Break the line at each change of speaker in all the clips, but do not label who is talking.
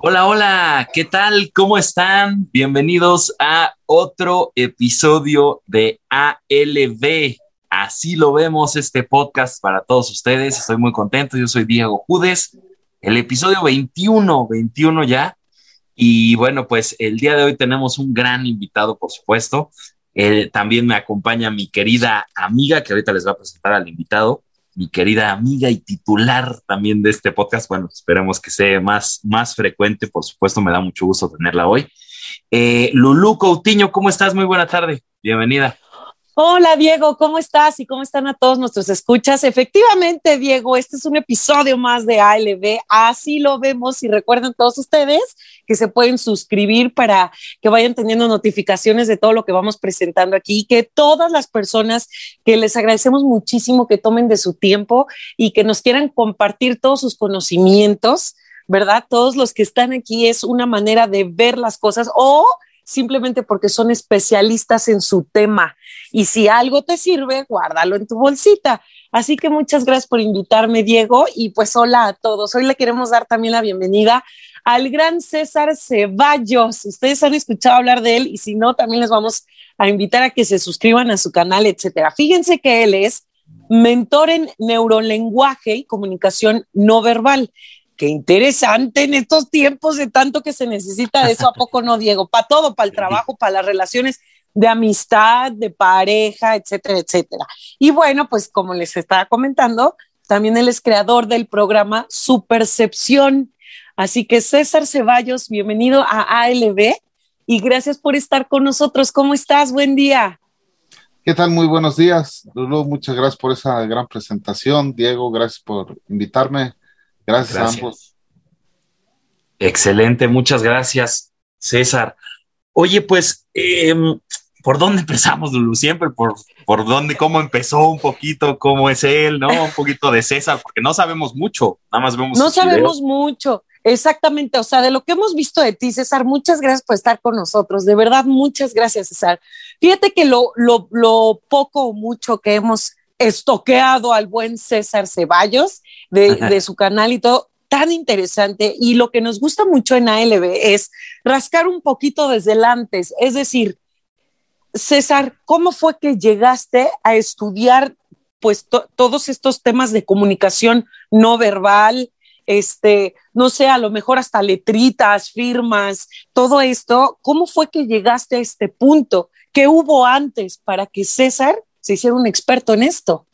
Hola, hola, ¿qué tal? ¿Cómo están? Bienvenidos a otro episodio de ALB. Así lo vemos este podcast para todos ustedes. Estoy muy contento. Yo soy Diego Judes. El episodio 21, 21 ya. Y bueno, pues el día de hoy tenemos un gran invitado, por supuesto. También me acompaña mi querida amiga, que ahorita les va a presentar al invitado, mi querida amiga y titular también de este podcast. Bueno, esperemos que sea más, más frecuente, por supuesto, me da mucho gusto tenerla hoy. Eh, Lulú Coutinho, ¿cómo estás? Muy buena tarde, bienvenida.
Hola Diego, ¿cómo estás? ¿Y cómo están a todos nuestros escuchas? Efectivamente, Diego, este es un episodio más de ALB, así lo vemos y recuerden todos ustedes que se pueden suscribir para que vayan teniendo notificaciones de todo lo que vamos presentando aquí, que todas las personas que les agradecemos muchísimo que tomen de su tiempo y que nos quieran compartir todos sus conocimientos, ¿verdad? Todos los que están aquí es una manera de ver las cosas o simplemente porque son especialistas en su tema. Y si algo te sirve, guárdalo en tu bolsita. Así que muchas gracias por invitarme, Diego. Y pues hola a todos. Hoy le queremos dar también la bienvenida al gran César Ceballos. Ustedes han escuchado hablar de él y si no, también les vamos a invitar a que se suscriban a su canal, etcétera. Fíjense que él es mentor en neurolenguaje y comunicación no verbal qué interesante en estos tiempos de tanto que se necesita de eso, ¿a poco no, Diego? Para todo, para el trabajo, para las relaciones de amistad, de pareja, etcétera, etcétera. Y bueno, pues como les estaba comentando, también él es creador del programa Supercepción. Así que César Ceballos, bienvenido a ALB y gracias por estar con nosotros. ¿Cómo estás? Buen día.
¿Qué tal? Muy buenos días. Lulu, muchas gracias por esa gran presentación. Diego, gracias por invitarme. Gracias, a ambos.
Excelente, muchas gracias, César. Oye, pues, em, ¿por dónde empezamos, Lulu? Siempre por, por dónde, cómo empezó un poquito, cómo es él, ¿no? Un poquito de César, porque no sabemos mucho, nada más vemos.
No sabemos mucho, exactamente. O sea, de lo que hemos visto de ti, César, muchas gracias por estar con nosotros. De verdad, muchas gracias, César. Fíjate que lo, lo, lo poco o mucho que hemos estoqueado al buen César Ceballos de, su canal y todo, tan interesante. Y lo que nos gusta mucho en ALB es rascar un poquito desde el antes. Es decir, César, ¿cómo fue que llegaste a estudiar pues todos estos temas de comunicación no verbal? Este, no sé, a lo mejor hasta letritas, firmas, todo esto. ¿Cómo fue que llegaste a este punto? ¿Qué hubo antes para que César se hiciera un experto en esto.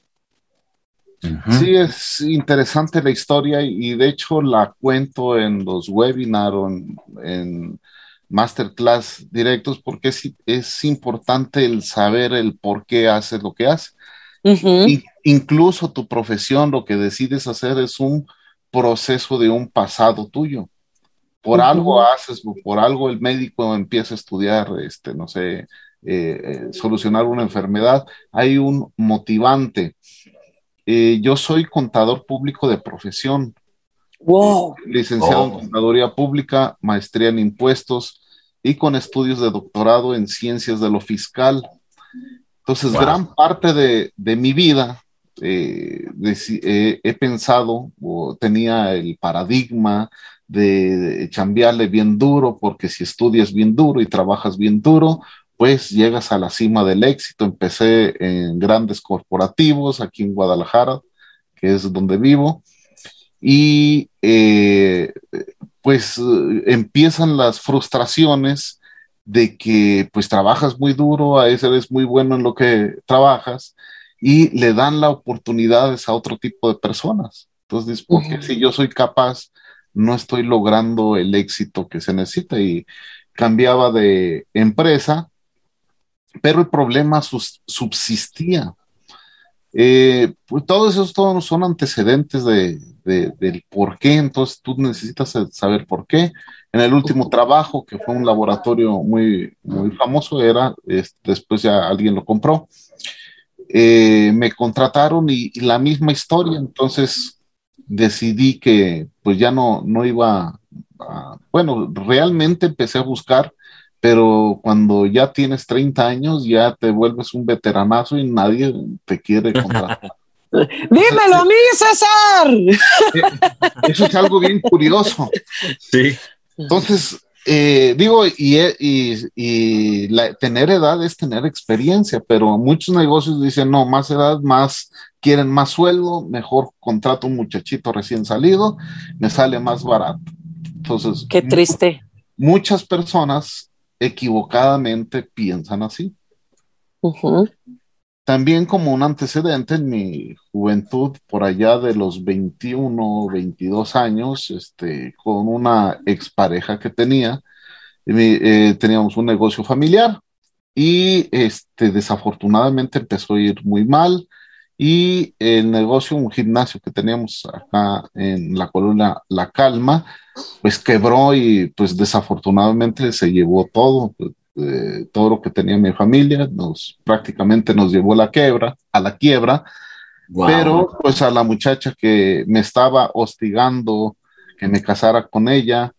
Sí, es interesante la historia y de hecho la cuento en los webinars o en, masterclass directos porque es, es, importante el saber el por qué haces lo que haces. incluso tu profesión, lo que decides hacer es un proceso de un pasado tuyo. Por algo haces, por algo el médico empieza a estudiar, este, no sé, eh, eh, solucionar una enfermedad, hay un motivante. Eh, yo soy contador público de profesión.
Wow.
Licenciado en Contaduría Pública, maestría en impuestos y con estudios de doctorado en ciencias de lo fiscal. Entonces, gran parte de, mi vida he pensado o tenía el paradigma de, de chambearle bien duro, porque si estudias bien duro y trabajas bien duro, pues llegas a la cima del éxito. Empecé en grandes corporativos aquí en Guadalajara, que es donde vivo, y eh, pues empiezan las frustraciones de que pues trabajas muy duro, a veces eres muy bueno en lo que trabajas y le dan las oportunidades a otro tipo de personas. Entonces, porque si yo soy capaz, no estoy logrando el éxito que se necesita y cambiaba de empresa pero el problema subsistía. Eh, pues todos esos todos son antecedentes de, del por qué, entonces tú necesitas saber por qué. En el último trabajo, que fue un laboratorio muy, muy famoso, era, después ya alguien lo compró, eh, me contrataron y, la misma historia, entonces decidí que pues ya no, no iba a, bueno, realmente empecé a buscar pero cuando ya tienes 30 años ya te vuelves un veteranazo y nadie te quiere contratar.
Dímelo a mí, César.
Eh, eso es algo bien curioso.
Sí.
Entonces, eh, digo, y, y, tener edad es tener experiencia, pero muchos negocios dicen, no, más edad, más, quieren más sueldo, mejor contrato un muchachito recién salido, me sale más barato. Entonces,
qué triste.
Muchas personas equivocadamente piensan así. También como un antecedente en mi juventud, por allá de los 21, 22 años, este, con una expareja que tenía, eh, teníamos un negocio familiar y este, desafortunadamente empezó a ir muy mal y el negocio, un gimnasio que teníamos acá en la colonia La Calma, pues quebró y pues desafortunadamente se llevó todo, eh, todo lo que tenía mi familia, nos prácticamente nos llevó a la quiebra, a la quiebra, pero pues a la muchacha que me estaba hostigando que me casara con ella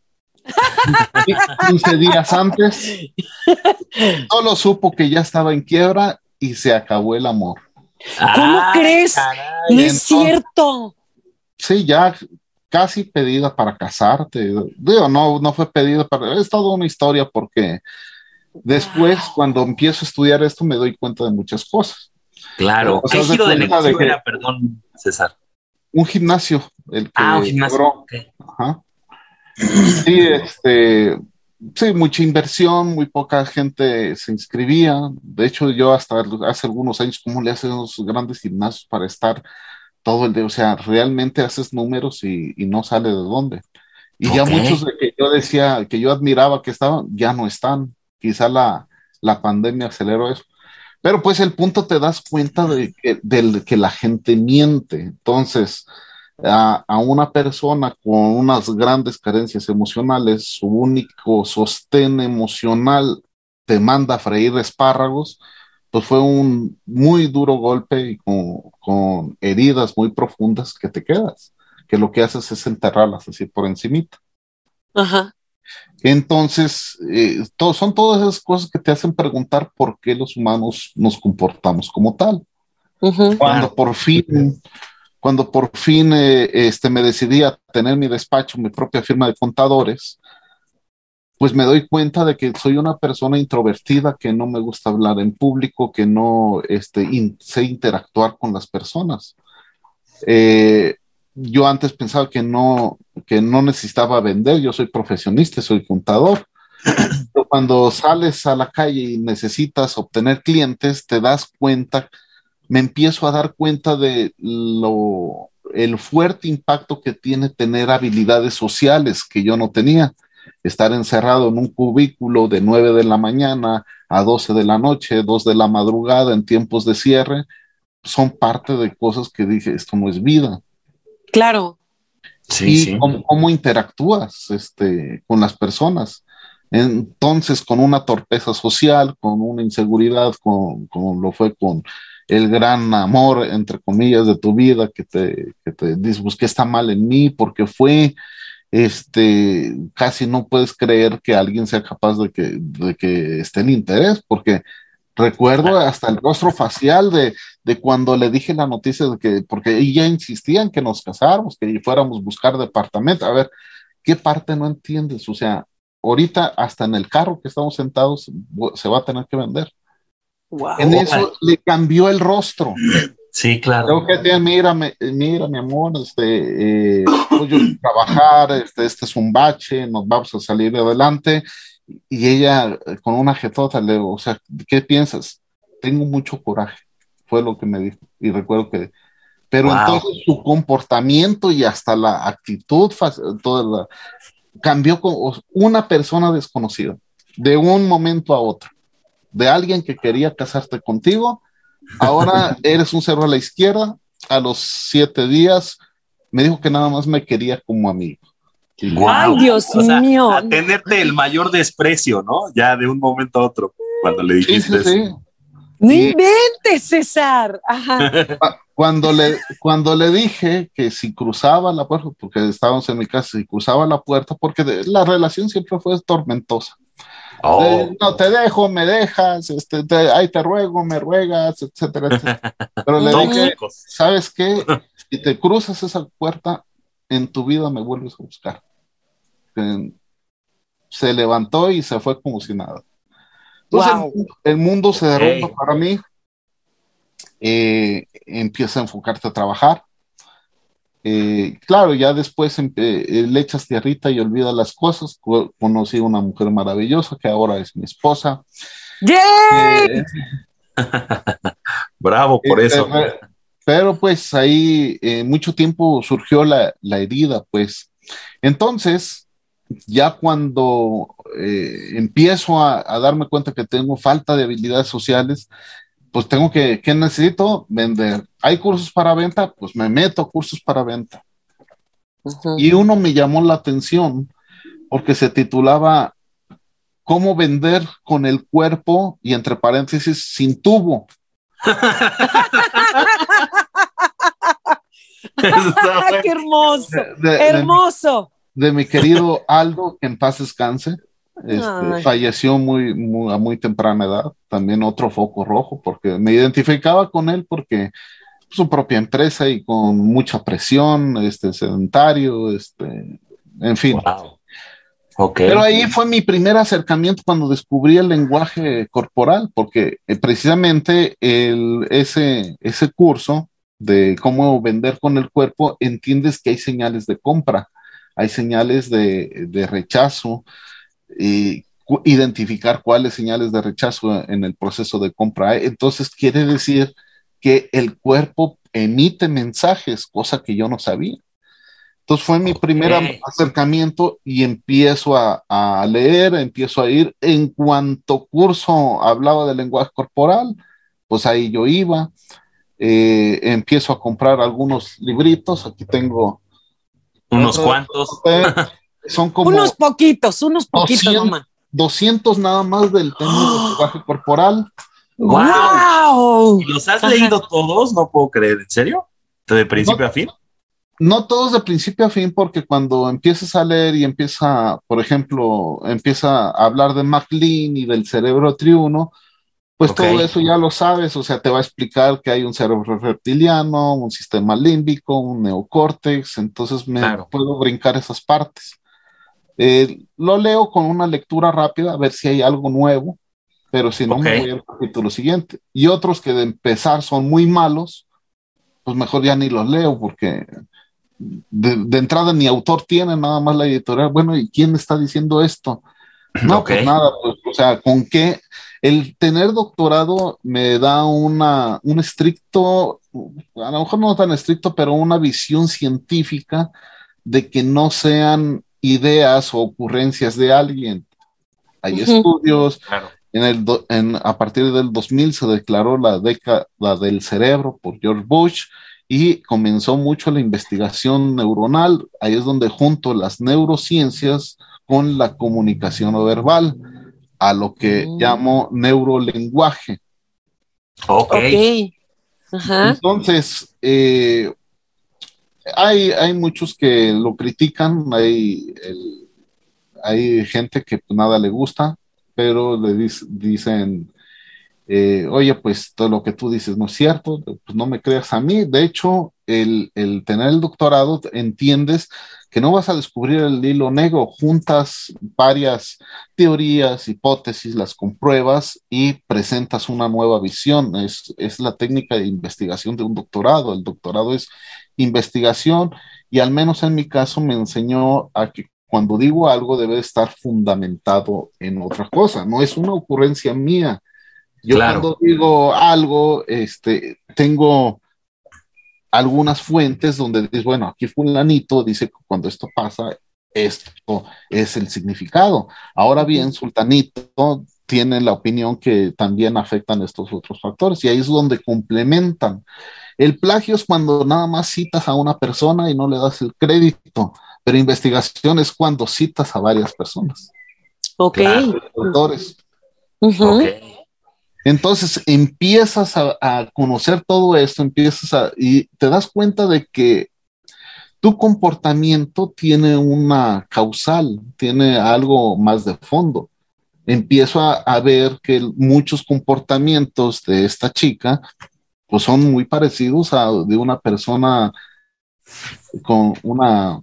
15 días antes, solo supo que ya estaba en quiebra y se acabó el amor.
¿Cómo crees? No es cierto.
Sí, ya casi pedida para casarte. Digo, no, no fue pedida para. Es toda una historia porque Después, cuando empiezo a estudiar esto, me doy cuenta de muchas cosas.
Claro. ¿Qué giro de negocio era, perdón, César?
Un gimnasio. El que
ah, un gimnasio.
Ajá. Sí, este, sí, mucha inversión, muy poca gente se inscribía. De hecho, yo hasta hace algunos años, ¿cómo le hacen los grandes gimnasios para estar todo el día? O sea, realmente haces números y, no sale de dónde. Y ya muchos de que yo decía, que yo admiraba que estaban, ya no están quizá la, pandemia aceleró eso. Pero pues el punto te das cuenta de que, que la gente miente. Entonces, a, una persona con unas grandes carencias emocionales, su único sostén emocional te manda a freír espárragos, pues fue un muy duro golpe y con, con heridas muy profundas que te quedas, que lo que haces es enterrarlas así por encimita.
Ajá.
Entonces, eh, son todas esas cosas que te hacen preguntar por qué los humanos nos comportamos como tal. Cuando por fin, cuando por fin eh, este, me decidí a tener mi despacho, mi propia firma de contadores, pues me doy cuenta de que soy una persona introvertida, que no me gusta hablar en público, que no este, sé interactuar con las personas. Eh, yo antes pensaba que no, que no necesitaba vender, yo soy profesionista, soy contador. Pero cuando sales a la calle y necesitas obtener clientes, te das cuenta, me empiezo a dar cuenta de lo, el fuerte impacto que tiene tener habilidades sociales que yo no tenía. Estar encerrado en un cubículo de 9 de la mañana a 12 de la noche, 2 de la madrugada en tiempos de cierre, son parte de cosas que dije, esto no es vida.
Claro.
Sí, y Cómo, interactúas este, con las personas. Entonces, con una torpeza social, con una inseguridad, con, lo fue con el gran amor, entre comillas, de tu vida, que te, que te dices, pues, ¿qué está mal en mí? Porque fue, este, casi no puedes creer que alguien sea capaz de que, de que esté en interés, porque recuerdo hasta el rostro facial de, de cuando le dije la noticia de que, porque ella insistía en que nos casáramos, que fuéramos a buscar departamento. A ver, ¿qué parte no entiendes? O sea, ahorita hasta en el carro que estamos sentados se va a tener que vender. En eso le cambió el rostro.
Sí, claro.
Creo que mira, mira, mi amor, este, eh, voy a trabajar, este, este es un bache, nos vamos a salir adelante. Y ella, con una jetota, le digo, o sea, ¿qué piensas? Tengo mucho coraje fue lo que me dijo. Y recuerdo que, pero entonces su comportamiento y hasta la actitud, toda la, cambió con una persona desconocida, de un momento a otro, de alguien que quería casarte contigo, ahora eres un cerro a la izquierda, a los siete días me dijo que nada más me quería como amigo.
Ay, Dios mío.
A tenerte el mayor desprecio, ¿no? Ya de un momento a otro, cuando le dijiste. Sí, sí,
no inventes, César.
Cuando le, cuando le dije que si cruzaba la puerta, porque estábamos en mi casa, si cruzaba la puerta, porque la relación siempre fue tormentosa. Oh. no te dejo, me dejas, este, te, ay, te ruego, me ruegas, etcétera, etcétera. Pero le dije, ¿sabes qué? Si te cruzas esa puerta, en tu vida me vuelves a buscar. se levantó y se fue como si nada. Entonces el, mundo se derrumba para mí. Eh, empieza a enfocarte a trabajar. Eh, claro, ya después eh, le echas tierrita y olvidas las cosas. Conocí a una mujer maravillosa que ahora es mi esposa.
¡Yay!
Bravo por eso.
Pero pues ahí mucho tiempo surgió la, la herida, pues. Entonces, ya cuando eh, empiezo a, darme cuenta que tengo falta de habilidades sociales, pues tengo que, ¿qué necesito? Vender. ¿Hay cursos para venta? Pues me meto a cursos para venta. Y uno me llamó la atención porque se titulaba ¿Cómo vender con el cuerpo y entre paréntesis sin tubo?
¡Qué hermoso! hermoso
de mi querido Aldo, que en paz descanse. Este, falleció muy, a muy temprana edad, también otro foco rojo, porque me identificaba con él porque su propia empresa y con mucha presión, este, sedentario, este, en fin. Pero ahí fue mi primer acercamiento cuando descubrí el lenguaje corporal, porque eh, precisamente el, ese, ese curso de cómo vender con el cuerpo, entiendes que hay señales de compra hay señales de, rechazo y identificar cuáles señales de rechazo en el proceso de compra. Entonces quiere decir que el cuerpo emite mensajes, cosa que yo no sabía. Entonces fue mi primer acercamiento y empiezo a, leer, empiezo a ir. En cuanto curso hablaba de lenguaje corporal, pues ahí yo iba. Eh, empiezo a comprar algunos libritos. Aquí tengo
unos cuantos.
Son como.
Unos poquitos, unos poquitos 200, nomás.
200 nada más del tema del lenguaje corporal.
¡Wow! ¿Los has leído todos? No puedo creer, ¿en serio? ¿De principio a fin?
No todos de principio a fin, porque cuando empiezas a leer y empieza, por ejemplo, empieza a hablar de MacLean y del cerebro triuno, pues todo eso ya lo sabes, o sea, te va a explicar que hay un cerebro reptiliano, un sistema límbico, un neocórtex, entonces me puedo brincar esas partes. Eh, lo leo con una lectura rápida a ver si hay algo nuevo, pero si no, me voy al capítulo siguiente. Y otros que de empezar son muy malos, pues mejor ya ni los leo porque de, entrada ni autor tiene, nada más la editorial. Bueno, ¿y quién está diciendo esto? No, pues nada, pues, o sea, ¿con qué? El tener doctorado me da una, un estricto, a lo mejor no tan estricto, pero una visión científica de que no sean ideas o ocurrencias de alguien. Hay estudios, en el en, a partir del 2000 se declaró la década del cerebro por George Bush y comenzó mucho la investigación neuronal. Ahí es donde junto las neurociencias con la comunicación no verbal, a lo que mm. llamo neurolenguaje.
Ok.
Entonces, eh, hay, hay, muchos que lo critican, hay, hay gente que pues, nada le gusta, pero le dicen, eh, oye, pues todo lo que tú dices no es cierto, pues no me creas a mí. De hecho, el, el, tener el doctorado, entiendes que no vas a descubrir el hilo negro, juntas varias teorías, hipótesis, las compruebas y presentas una nueva visión. Es, es la técnica de investigación de un doctorado. El doctorado es investigación y al menos en mi caso me enseñó a que cuando digo algo debe estar fundamentado en otra cosa, no es una ocurrencia mía. Yo cuando digo algo, este, tengo algunas fuentes donde dices, bueno, aquí fulanito dice que cuando esto pasa, esto es el significado. Ahora bien, sultanito tiene la opinión que también afectan estos otros factores y ahí es donde complementan. El plagio es cuando nada más citas a una persona y no le das el crédito, pero investigación es cuando citas a varias personas.
Ok.
Autores. Entonces empiezas a, conocer todo esto, empiezas a, y te das cuenta de que tu comportamiento tiene una causal, tiene algo más de fondo. Empiezo a, ver que muchos comportamientos de esta chica pues son muy parecidos a de una persona con una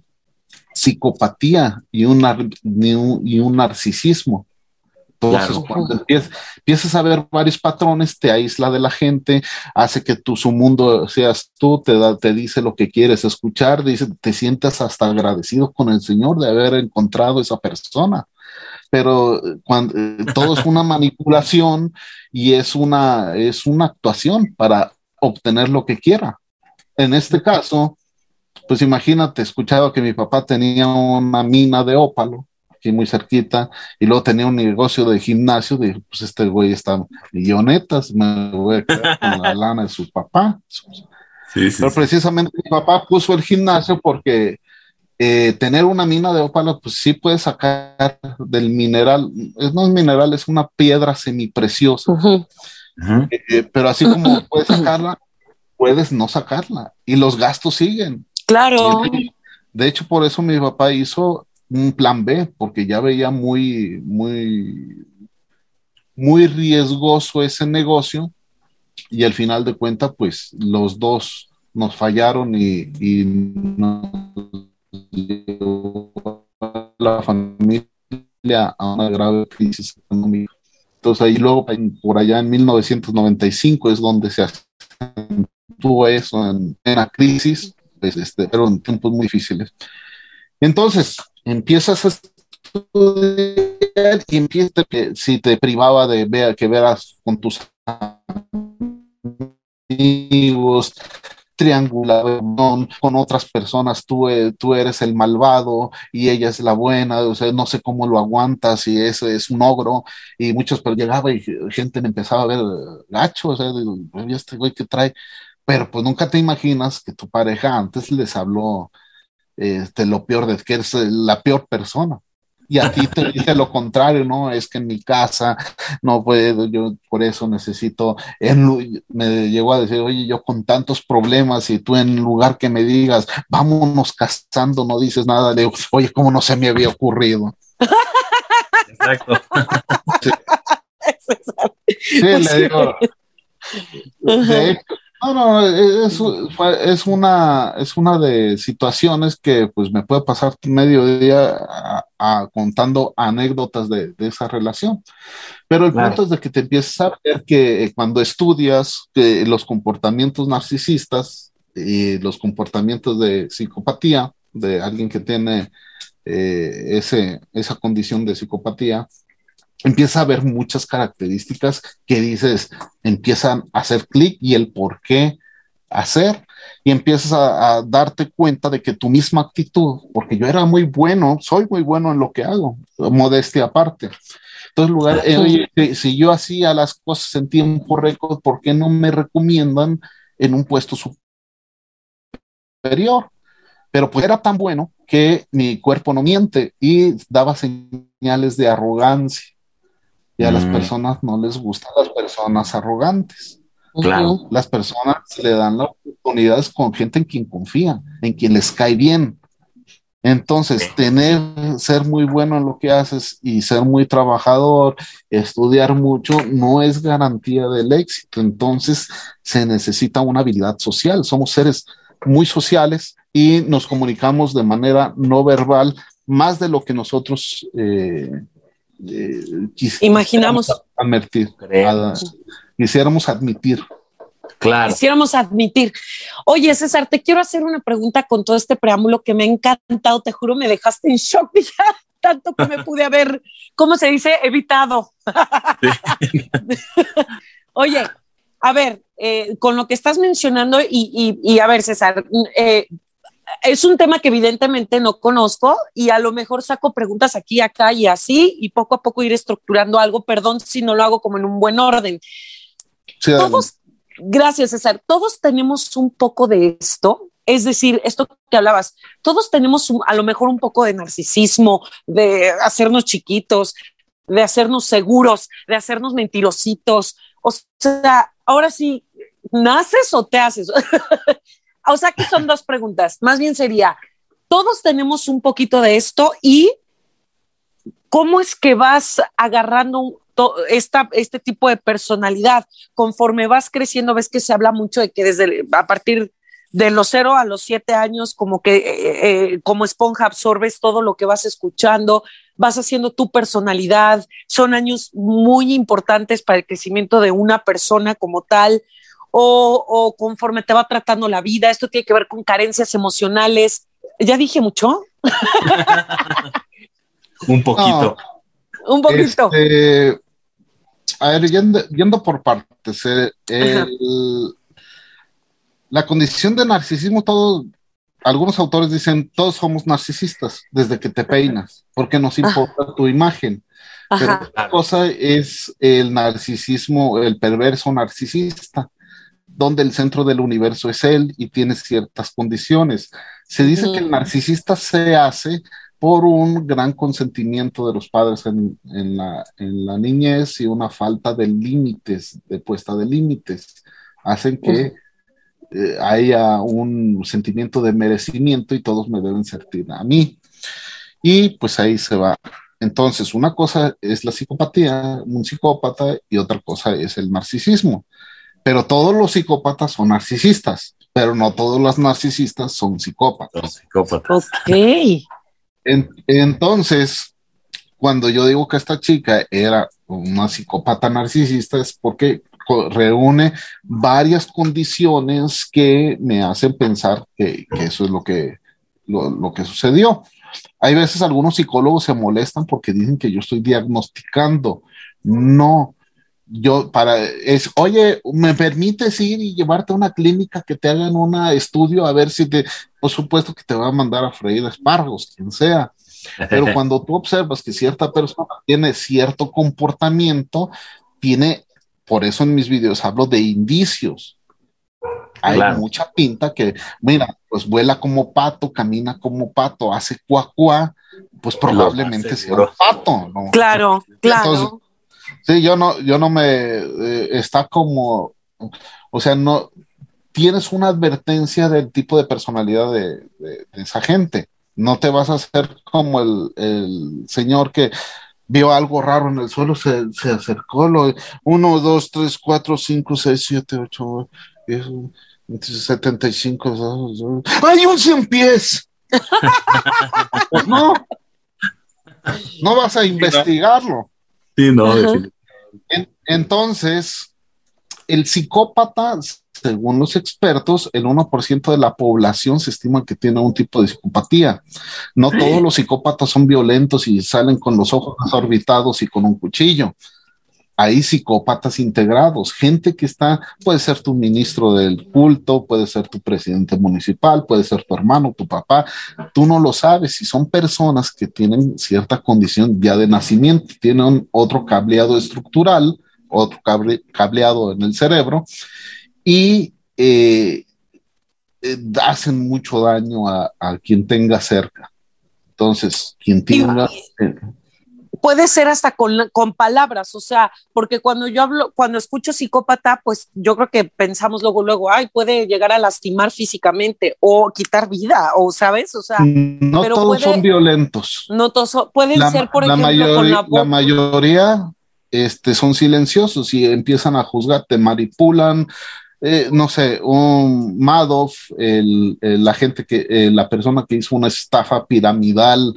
psicopatía y un, y un narcisismo. Entonces, cuando empiezas, a ver varios patrones, te aísla de la gente, hace que tu, su mundo seas tú, te, da, te dice lo que quieres escuchar, dice, te sientes hasta agradecido con el Señor de haber encontrado esa persona. Pero cuando, eh, todo es una manipulación y es una, es una actuación para obtener lo que quiera. En este caso, pues imagínate, escuchaba que mi papá tenía una mina de ópalo aquí muy cerquita, y luego tenía un negocio de gimnasio, dije, pues este güey está millonetas, me voy a quedar con la lana de su papá. Pero precisamente mi papá puso el gimnasio porque eh, tener una mina de ópalo, pues sí puede sacar del mineral, es, no es mineral, es una piedra semipreciosa. Eh, eh, pero así como puedes sacarla, puedes no sacarla y los gastos siguen.
Claro.
De hecho, por eso mi papá hizo un plan B, porque ya veía muy, muy, muy riesgoso ese negocio y al final de cuentas, pues los dos nos fallaron y, la familia a una grave crisis económica. Entonces ahí luego, por allá en 1995 es donde se tuvo eso en, la crisis, pues este, fueron tiempos muy difíciles. Entonces, empiezas a estudiar y empiezas, si te privaba de ver, que veras con tus amigos, triangulación con otras personas, tú, eh, tú eres el malvado y ella es la buena, o sea, no sé cómo lo aguantas y eso es un ogro, y muchos, pero llegaba y gente empezaba a ver gacho, o sea, este güey que trae, pero pues nunca te imaginas que tu pareja antes les habló este, lo peor de que eres la peor persona. Y a ti te dice lo contrario, ¿no? Es que en mi casa no puedo, yo por eso necesito, me llegó a decir, oye, yo con tantos problemas y tú en lugar que me digas, vámonos casando, no dices nada, le digo, oye, ¿cómo no se me había ocurrido? Exacto. Sí, le digo, de hecho, no, no, es, es, una, es una de situaciones que pues me puede pasar medio día a, contando anécdotas de, esa relación. Pero el punto es de que te empiezas a ver que cuando estudias los comportamientos narcisistas y los comportamientos de psicopatía de alguien que tiene eh, ese, esa condición de psicopatía, empieza a ver muchas características que dices, empiezan a hacer clic y el por qué hacer y empiezas a, darte cuenta de que tu misma actitud, porque yo era muy bueno, soy muy bueno en lo que hago, modestia aparte. Entonces, lugar, eh, si yo hacía las cosas en tiempo récord, ¿por qué no me recomiendan en un puesto superior? Pero pues era tan bueno que mi cuerpo no miente y daba señales de arrogancia y a las mm. personas no les gustan las personas arrogantes. Claro. Las personas le dan las oportunidades con gente en quien confían, en quien les cae bien. Entonces, tener, ser muy bueno en lo que haces y ser muy trabajador, estudiar mucho, no es garantía del éxito. Entonces, se necesita una habilidad social. Somos seres muy sociales y nos comunicamos de manera no verbal más de lo que nosotros eh,
imaginamos
admitir, quisiéramos admitir.
Claro. Quisiéramos admitir. Oye, César, te quiero hacer una pregunta con todo este preámbulo que me ha encantado, te juro, me dejaste en shock ya, tanto que me pude haber, ¿cómo se dice? Evitado. Oye, a ver, eh, con lo que estás mencionando y, y, a ver, César, eh, es un tema que evidentemente no conozco y a lo mejor saco preguntas aquí, acá y así y poco a poco ir estructurando algo. Perdón si no lo hago como en un buen orden. todos, gracias César, todos tenemos un poco de esto. Es decir, esto que hablabas, todos tenemos a lo mejor un poco de narcisismo, de hacernos chiquitos, de hacernos seguros, de hacernos mentirositos. O sea, ahora sí, ¿naces o te haces? o sea que son dos preguntas. Más bien sería, todos tenemos un poquito de esto y cómo es que vas agarrando esta, este tipo de personalidad conforme vas creciendo, ves que se habla mucho de que desde a partir de los cero a los siete años, como que eh, eh, como esponja absorbes todo lo que vas escuchando, vas haciendo tu personalidad. Son años muy importantes para el crecimiento de una persona como tal. O, o conforme te va tratando la vida, esto tiene que ver con carencias emocionales. ¿Ya dije mucho?
Un poquito.
Un poquito.
Este, a ver, yendo, por partes, eh, el, la condición de narcisismo, todos, algunos autores dicen, todos somos narcisistas desde que te peinas, porque nos importa tu imagen. Pero otra cosa es el narcisismo, el perverso narcisista, donde el centro del universo es él y tiene ciertas condiciones. Se dice que el narcisista se hace por un gran consentimiento de los padres en, la, en la, niñez y una falta de límites, de puesta de límites, hacen que eh, haya un sentimiento de merecimiento y todos me deben sentir a mí. Y pues ahí se va. Entonces, una cosa es la psicopatía, un psicópata, y otra cosa es el narcisismo. Pero todos los psicópatas son narcisistas, pero no todos los narcisistas son psicópatas.
psicópatas. Ok
entonces, cuando yo digo que esta chica era una psicópata narcisista es porque reúne varias condiciones que me hacen pensar que, eso es lo que, lo, que sucedió. Hay veces algunos psicólogos se molestan porque dicen que yo estoy diagnosticando. No, yo para es, oye, ¿me permites ir y llevarte a una clínica que te hagan un estudio a ver si te, por supuesto que te va a mandar a freír espárragos, quien sea. Pero cuando tú observas que cierta persona tiene cierto comportamiento, tiene, por eso en mis videos hablo de indicios. Hay mucha pinta que, mira, pues vuela como pato, camina como pato, hace cuacuá, pues probablemente sea un pato, ¿no?
Claro, claro.
Sí, yo no, yo no me, eh, está como, o sea, no, tienes una advertencia del tipo de personalidad de, esa gente. No te vas a hacer como el, señor que vio algo raro en el suelo, se, acercó, lo, uno, dos, tres, cuatro, cinco, seis, siete, ocho, diez, setenta y cinco, ¡hay un cien pies! no, no vas a investigarlo.
Sí, no,
entonces, el psicópata según los expertos, el 1% de la población se estima que tiene un tipo de psicopatía. No todos los psicópatas son violentos y salen con los ojos orbitados y con un cuchillo. Hay psicópatas integrados, gente que está, puede ser tu ministro del culto, puede ser tu presidente municipal, puede ser tu hermano, tu papá, tú no lo sabes si son personas que tienen cierta condición ya de nacimiento, tienen otro cableado estructural, otro cableado en el cerebro y eh, eh, hacen mucho daño a, quien tenga cerca. Entonces, quien tenga... Eh,
puede ser hasta con, con, palabras, o sea, porque cuando yo hablo, cuando escucho psicópata, pues yo creo que pensamos luego, luego, ay, puede llegar a lastimar físicamente o quitar vida, o sabes, o sea,
no todos son violentos.
No todos pueden ser, por ejemplo,
la, la mayoría este, son silenciosos y empiezan a juzgar, te manipulan, eh, no sé, un Madoff, el, la gente que, eh, la persona que hizo una estafa piramidal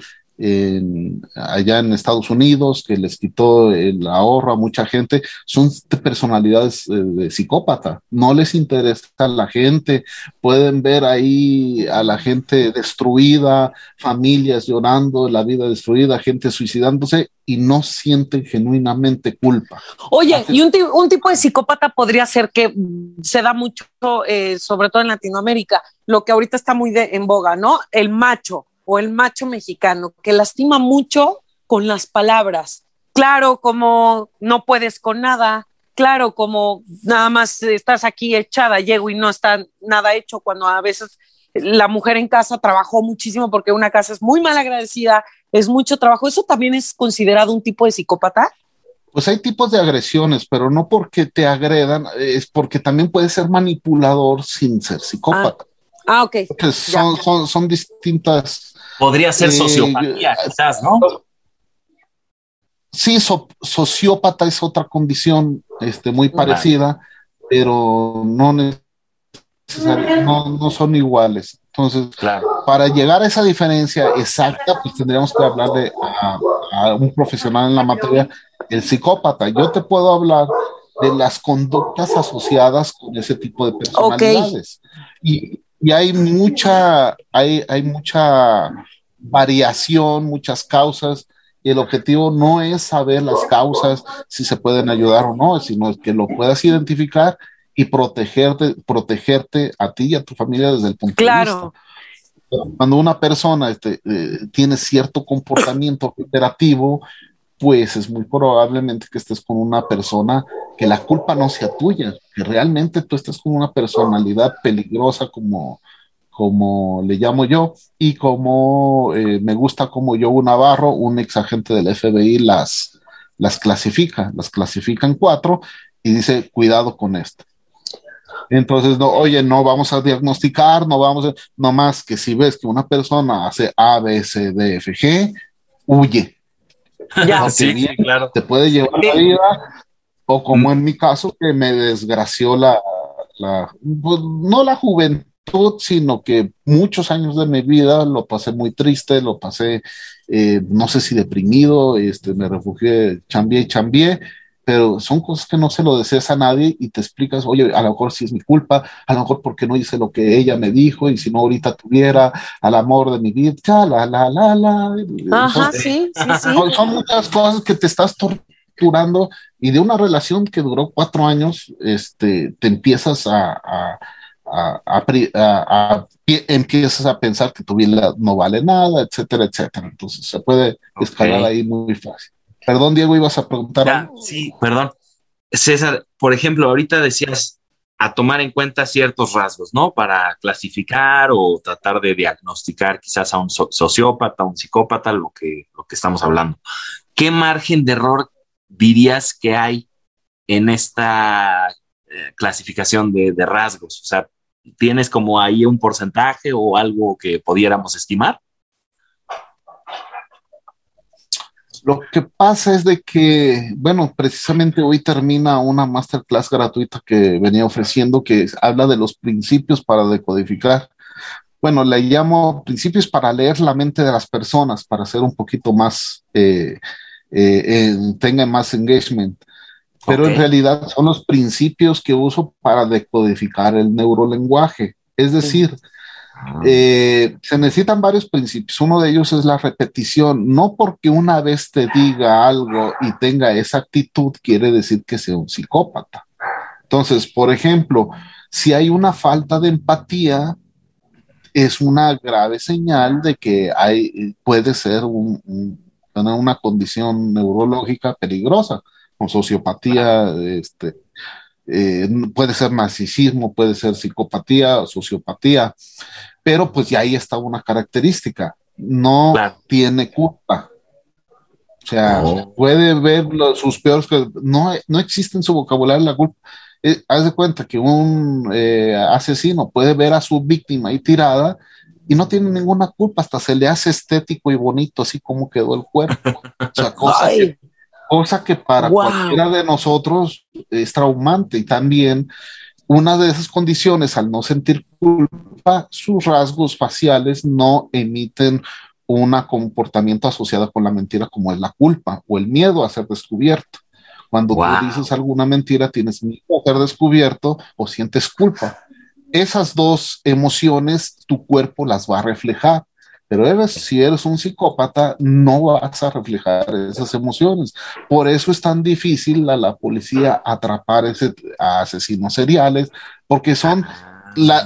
allá en Estados Unidos, que les quitó el ahorro a mucha gente, son personalidades eh, de psicópata, no les interesa a la gente, pueden ver ahí a la gente destruida, familias llorando, la vida destruida, gente suicidándose y no sienten genuinamente culpa.
Oye, y un, un, tipo de psicópata podría ser que se da mucho, eh, sobre todo en Latinoamérica, lo que ahorita está muy de, en boga, ¿no? El macho o el macho mexicano que lastima mucho con las palabras. Claro, como no puedes con nada, claro, como nada más estás aquí echada, llego y no está nada hecho, cuando a veces la mujer en casa trabajó muchísimo porque una casa es muy mal agradecida, es mucho trabajo. ¿Eso también es considerado un tipo de psicópata?
Pues hay tipos de agresiones, pero no porque te agredan, es porque también puede ser manipulador sin ser psicópata.
Ah, ah ok.
son, son, son distintas
Podría ser sociopatía, quizás, ¿no?
Sí, sociópata es otra condición este, muy parecida, pero no no, no son iguales. Entonces, para llegar a esa diferencia exacta, pues tendríamos que hablarle a, a, un profesional en la materia, el psicópata. Yo te puedo hablar de las conductas asociadas con ese tipo de personalidades. Y, y, hay mucha, hay, hay mucha variación, muchas causas. Y el objetivo no es saber las causas, si se pueden ayudar o no, sino que lo puedas identificar y protegerte, protegerte a ti y a tu familia desde el punto
claro.
de vista. Cuando una persona este, eh, tiene cierto comportamiento operativo, pues es muy probablemente que estés con una persona que la culpa no sea tuya, que realmente tú estés con una personalidad peligrosa como, como le llamo yo, y como eh, me gusta como yo Navarro, un ex agente del FBI, las, las clasifica, las clasifica en cuatro y dice, cuidado con esto. Entonces, no, oye, no vamos a diagnosticar, no vamos a, no más que si ves que una persona hace A, B, C, D, F, G, huye.
Ya,
sí, claro.
Te puede llevar la vida, o como en mi caso, que me desgració la, la pues, no la juventud, sino que muchos años de mi vida lo pasé muy triste, lo pasé, eh, no sé si deprimido, este, me refugié, chambié y chambié, pero son cosas que no se lo deseas a nadie y te explicas, oye, a lo mejor si es mi culpa, a lo mejor porque no hice lo que ella me dijo y si no ahorita tuviera al amor de mi vida, la, la, la, la.
Ajá, sí, sí, sí.
Son, muchas cosas que te estás torturando y de una relación que duró cuatro años, este, te empiezas a, a, a, empiezas a pensar que tu vida no vale nada, etcétera, etcétera. Entonces se puede escalar ahí muy fácil. Perdón, Diego, ibas a preguntar.
Sí, perdón. César, por ejemplo, ahorita decías a tomar en cuenta ciertos rasgos, ¿no? Para clasificar o tratar de diagnosticar quizás a un sociópata, un psicópata, lo que, lo que estamos hablando. ¿Qué margen de error dirías que hay en esta eh, clasificación de, de rasgos? O sea, ¿tienes como ahí un porcentaje o algo que pudiéramos estimar?
Lo que pasa es de que, bueno, precisamente hoy termina una masterclass gratuita que venía ofreciendo que habla de los principios para decodificar. Bueno, le llamo principios para leer la mente de las personas, para hacer un poquito más, eh, eh, tenga más engagement. Pero en realidad son los principios que uso para decodificar el neurolenguaje. Es decir, eh, se necesitan varios principios. Uno de ellos es la repetición. No porque una vez te diga algo y tenga esa actitud quiere decir que sea un psicópata. Entonces, por ejemplo, si hay una falta de empatía, es una grave señal de que hay, puede ser una condición neurológica peligrosa, con sociopatía, este, eh, puede ser narcisismo, puede ser psicopatía o sociopatía, pero pues ya ahí está una característica, no tiene culpa. O sea, puede ver sus peores, no, no existe en su vocabulario la culpa. Eh, haz de cuenta que un eh, asesino puede ver a su víctima ahí tirada y no tiene ninguna culpa, hasta se le hace estético y bonito, así como quedó el cuerpo. O sea, cosa que cosa que para cualquiera de nosotros es traumante y también una de esas condiciones al no sentir culpa, sus rasgos faciales no emiten un comportamiento asociado con la mentira como es la culpa o el miedo a ser descubierto. Cuando tú dices alguna mentira, tienes miedo a ser descubierto o sientes culpa. Esas dos emociones, tu cuerpo las va a reflejar. Pero si eres un psicópata, no vas a reflejar esas emociones. Por eso es tan difícil a la policía atrapar ese, a asesinos seriales, porque son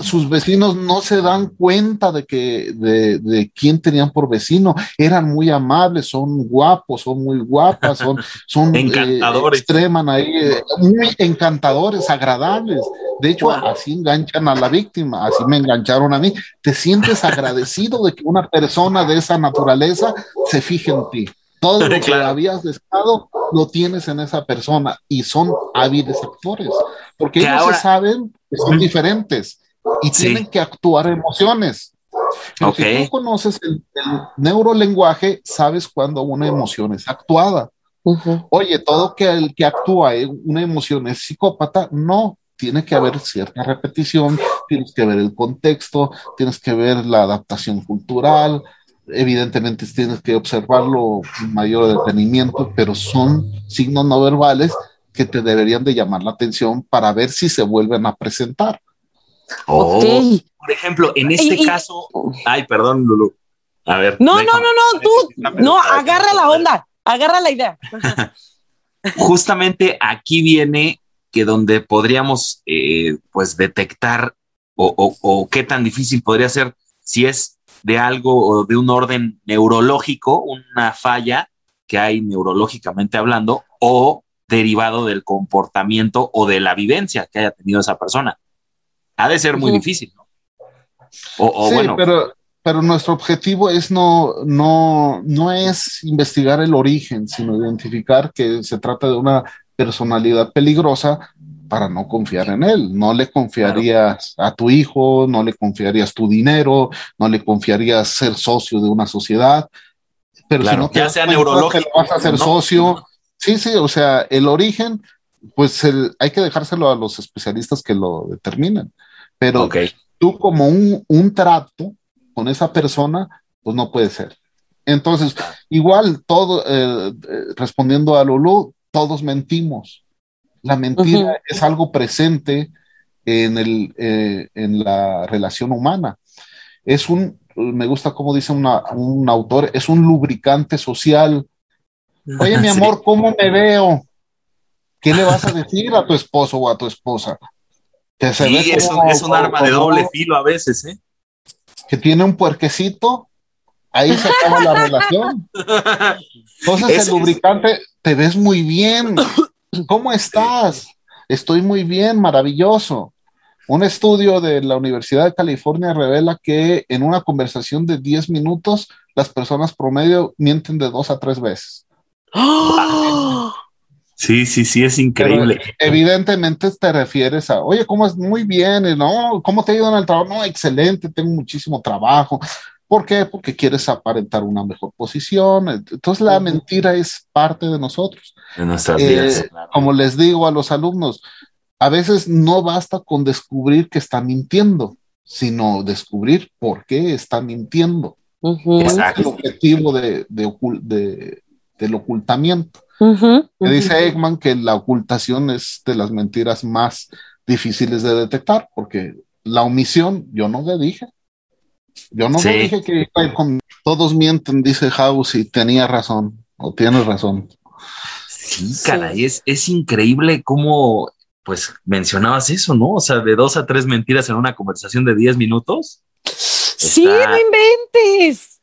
sus vecinos no se dan cuenta de que de, de, quién tenían por vecino. Eran muy amables, son guapos, son muy guapas, son, son
eh, encantadores.
extreman ahí, eh, muy encantadores, agradables. De hecho, así enganchan a la víctima, así me engancharon a mí. Te sientes agradecido de que una persona de esa naturaleza se fije en ti. Todo lo que habías deseado lo tienes en esa persona y son hábiles actores, porque ellos se saben que son diferentes y tienen que actuar emociones. Si tú conoces el, neurolenguaje, sabes cuando una emoción es actuada. Oye, todo que el que actúa en una emoción es psicópata, no, tiene que haber cierta repetición, tienes que ver el contexto, tienes que ver la adaptación cultural, evidentemente tienes que observarlo con mayor detenimiento, pero son signos no verbales que te deberían de llamar la atención para ver si se vuelven a presentar.
Oh, Por ejemplo, en este caso, ay, perdón, Lulu. A ver.
No, no, no, no, tú, no, agarra la onda, agarra la idea.
Justamente aquí viene que donde podríamos, eh, pues, detectar o, o qué tan difícil podría ser si es de algo o de un orden neurológico, una falla que hay neurológicamente hablando, o derivado del comportamiento o de la vivencia que haya tenido esa persona. Ha de ser muy difícil, ¿no?
O, sí, bueno. Pero, pero nuestro objetivo es no, no, no es investigar el origen, sino identificar que se trata de una personalidad peligrosa para no confiar en él. No le confiarías a tu hijo, no le confiarías tu dinero, no le confiarías ser socio de una sociedad. Pero si no te
ya sea neurológico,
vas a ser socio, Sí, sí, o sea, el origen, pues hay que dejárselo a los especialistas que lo determinen. Pero tú como un, trato con esa persona, pues no puede ser. Entonces, igual, todo, eh, eh, respondiendo a Lulu, todos mentimos. La mentira es algo presente en, el, eh, en la relación humana. Es un, me gusta como dice un autor, es un lubricante social Oye, mi amor, ¿cómo me veo? ¿Qué le vas a decir a tu esposo o a tu esposa?
Que sí, es, un, arma de doble filo a veces, ¿eh?
Que tiene un puerquecito, ahí se acaba la relación. Entonces, el lubricante, te ves muy bien. ¿Cómo estás? Estoy muy bien, maravilloso. Un estudio de la Universidad de California revela que en una conversación de 10 minutos, las personas promedio mienten de dos a tres veces.
Sí, sí, sí, es increíble.
evidentemente te refieres a, oye, ¿cómo es? Muy bien, ¿no? ¿Cómo te ha ido en el trabajo? No, excelente, tengo muchísimo trabajo. ¿Por qué? Porque quieres aparentar una mejor posición. Entonces la mentira es parte de nosotros.
De nuestras vidas. Eh,
como les digo a los alumnos, a veces no basta con descubrir que está mintiendo, sino descubrir por qué está mintiendo. Es el objetivo de, de, del ocultamiento. dice Eggman que la ocultación es de las mentiras más difíciles de detectar, porque la omisión, yo no le dije. Yo no le dije que todos mienten, dice House, y tenía razón, o tienes razón.
Sí, caray, es, es increíble cómo, pues mencionabas eso, ¿no? O sea, de dos a tres mentiras en una conversación de diez minutos.
Sí, no inventes.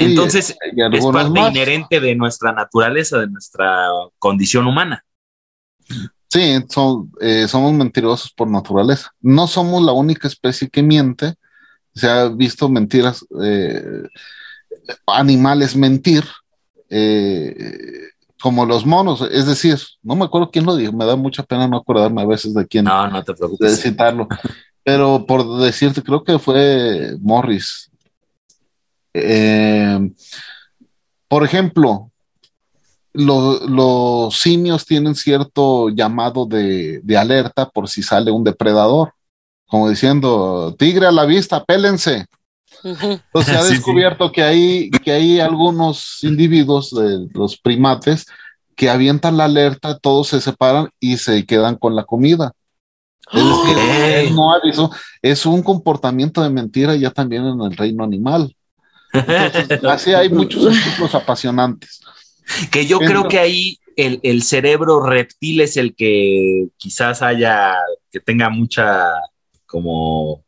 Entonces, es parte inherente de nuestra naturaleza, de nuestra condición humana.
Sí, eh, somos mentirosos por naturaleza. No somos la única especie que miente. Se ha visto mentiras, eh, animales mentir, eh, como los monos. Es decir, no me acuerdo quién lo dijo, me da mucha pena no acordarme a veces de quién.
No, no te preocupes.
De citarlo. Pero por decirte, creo que fue Morris, eh, por ejemplo, los simios tienen cierto llamado de, alerta por si sale un depredador, como diciendo, tigre a la vista, pélense. Entonces se ha descubierto Que, hay, que hay algunos individuos de los primates que avientan la alerta, todos se separan y se quedan con la comida. Es decir, no aviso, es un comportamiento de mentira ya también en el reino animal así hay muchos ejemplos apasionantes.
Que yo creo que ahí el, cerebro reptil es el que quizás haya, que tenga mucha como...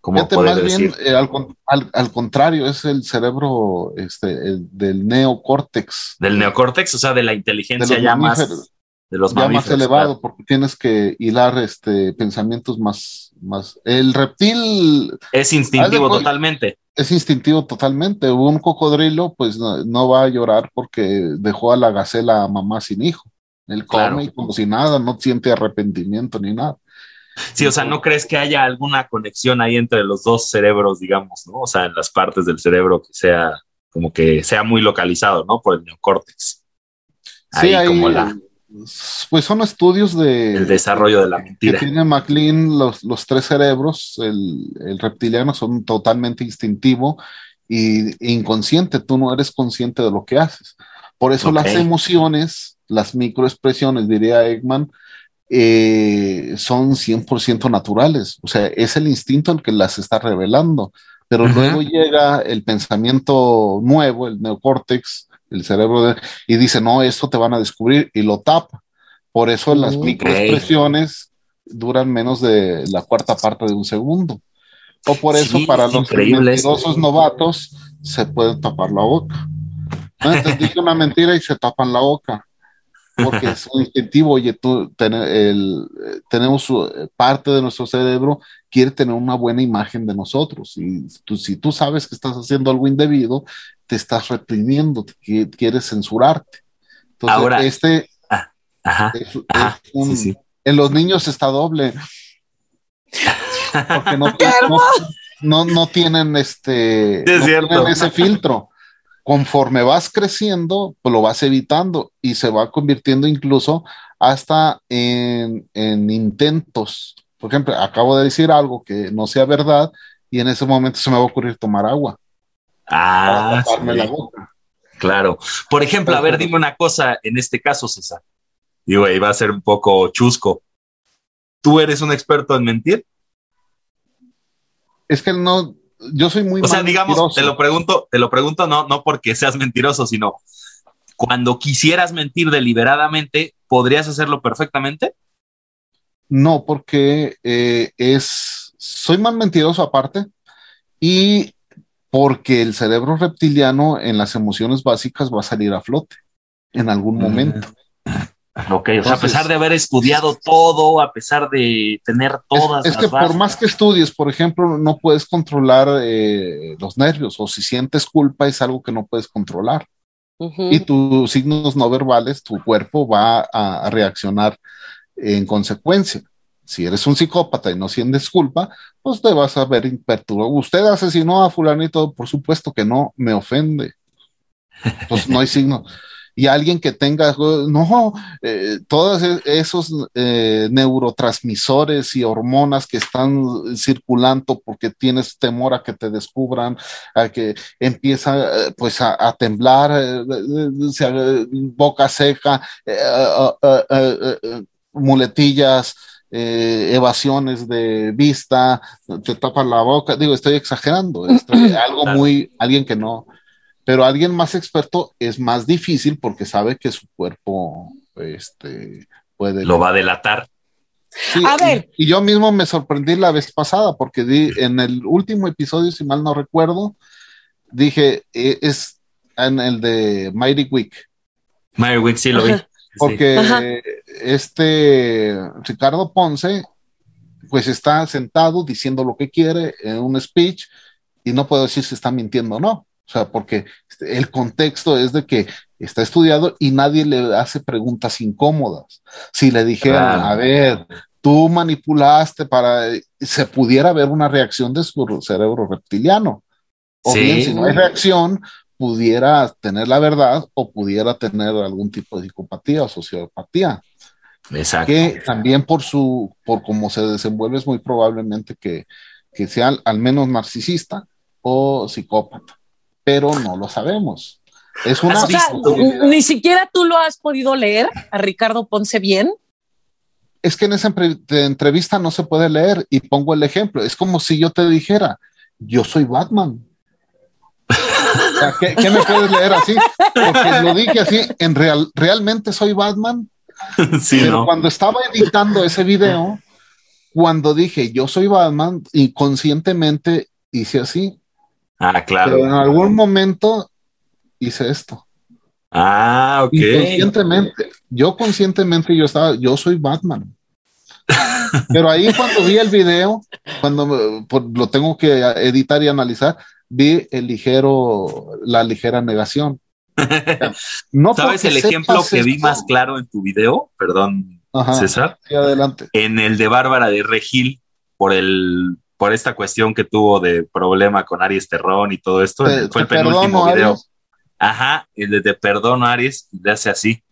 como más bien, eh, al, contrario, es el cerebro este, del neocórtex.
Del neocórtex, o sea, de la inteligencia ya más
de los ya más elevado, porque tienes que hilar este, pensamientos más, más. El reptil.
Es instintivo totalmente
es instintivo totalmente. Un cocodrilo, pues no, va a llorar porque dejó a la gacela a mamá sin hijo. Él come y como si nada, no siente arrepentimiento ni nada.
Sí, o sea, ¿no crees que haya alguna conexión ahí entre los dos cerebros, digamos, ¿no? O sea, en las partes del cerebro que sea como que sea muy localizado, ¿no? Por el neocórtex.
sí, hay, como la... Pues son estudios de...
El desarrollo de la mentira.
Que tiene McLean los, los tres cerebros, el, el, reptiliano son totalmente instintivo y inconsciente, tú no eres consciente de lo que haces. Por eso okay. las emociones, las microexpresiones, diría Eggman, eh, son 100% naturales. O sea, es el instinto el que las está revelando. Pero uh -huh. luego llega el pensamiento nuevo, el neocórtex, el cerebro, de, y dice, no, esto te van a descubrir y lo tapa. Por eso las okay. microexpresiones duran menos de la cuarta parte de un segundo. O por eso sí, para los mentirosos novatos se puede tapar la boca. ¿No? Entonces dije una mentira y se tapan la boca. Porque es un instintivo, oye, tú, ten, el, tenemos parte de nuestro cerebro quiere tener una buena imagen de nosotros. Y tú, si tú sabes que estás haciendo algo indebido, te estás reprimiendo, te, quieres censurarte. Entonces,
Ahora,
este
ah, ajá,
es,
ajá,
es un,
sí, sí.
en los niños está doble. Porque no, no, no, no, tienen este
es
no
cierto.
tienen ese filtro. Conforme vas creciendo, pues lo vas evitando y se va convirtiendo incluso hasta en, en intentos. Por ejemplo, acabo de decir algo que no sea verdad y en ese momento se me va a ocurrir tomar agua.
Ah,
para taparme
sí.
la boca.
Claro. Por ejemplo, a ver, dime una cosa en este caso, César. Digo, ahí va a ser un poco chusco. ¿Tú eres un experto en mentir?
Es que no, yo soy muy
O sea, digamos, mentiroso. te lo pregunto, te lo pregunto no, no porque seas mentiroso, sino cuando quisieras mentir deliberadamente, ¿podrías hacerlo perfectamente?
No, porque eh, es, soy más mentiroso aparte y porque el cerebro reptiliano en las emociones básicas va a salir a flote en algún momento.
Ok, Entonces, o sea, a pesar de haber estudiado todo, a pesar de tener todas
es, es
las
que bases. por más que estudies, por ejemplo, no puedes controlar eh, los nervios o si sientes culpa es algo que no puedes controlar. Uh -huh. Y tus signos no verbales, tu cuerpo va a, a, reaccionar en consecuencia. Si eres un psicópata y no sientes culpa, pues te vas a ver imperturbado. Usted asesinó a fulanito, por supuesto que no, me ofende. Pues no hay signo y alguien que tenga, no, eh, todos esos eh, neurotransmisores y hormonas que están circulando porque tienes temor a que te descubran, a que empieza pues a, temblar, eh, boca seca, muletillas. evasiones de vista, te tapan la boca, digo, estoy exagerando, estoy, algo claro. muy, alguien que no, pero alguien más experto es más difícil porque sabe que su cuerpo este, puede...
Lo va a delatar.
Sí, a ver. Y, y, yo mismo me sorprendí la vez pasada porque di, en el último episodio, si mal no recuerdo, dije, eh, es en el de Mighty Week.
Mighty Week, sí lo vi.
Porque Ajá. este Ricardo Ponce, pues está sentado diciendo lo que quiere en un speech y no puedo decir si está mintiendo o no. O sea, porque el contexto es de que está estudiado y nadie le hace preguntas incómodas. Si le dijeran, ah. a ver, tú manipulaste para se pudiera ver una reacción de su cerebro reptiliano. O sí. bien, si no hay reacción, pudiera tener la verdad o pudiera tener algún tipo de psicopatía o sociopatía.
Exacto.
Que también por su, por cómo se desenvuelve, es muy probablemente que, que sea al, al menos narcisista o psicópata pero no lo sabemos. Es una
o sea, ni siquiera tú lo has podido leer a Ricardo Ponce bien.
Es que en esa entrevista no se puede leer y pongo el ejemplo. Es como si yo te dijera, yo soy Batman. ¿Qué, ¿qué, me puedes leer así? Porque lo dije así, en real, realmente soy Batman.
Sí,
pero
no.
cuando estaba editando ese video, cuando dije yo soy Batman, inconscientemente hice así.
Ah, claro.
Pero en algún momento hice esto.
Ah, ok.
Inconscientemente. Yo conscientemente yo estaba, yo soy Batman. Pero ahí cuando vi el video, cuando por, lo tengo que editar y analizar, vi el ligero, la ligera negación.
No ¿Sabes el ejemplo que vi más claro en tu video? Perdón, Ajá, César.
Sí, adelante.
En el de Bárbara de Regil, por el por esta cuestión que tuvo de problema con Aries Terrón y todo esto. Te, fue el penúltimo video. Aries. Ajá, el de Te perdono, Aries, le hace así.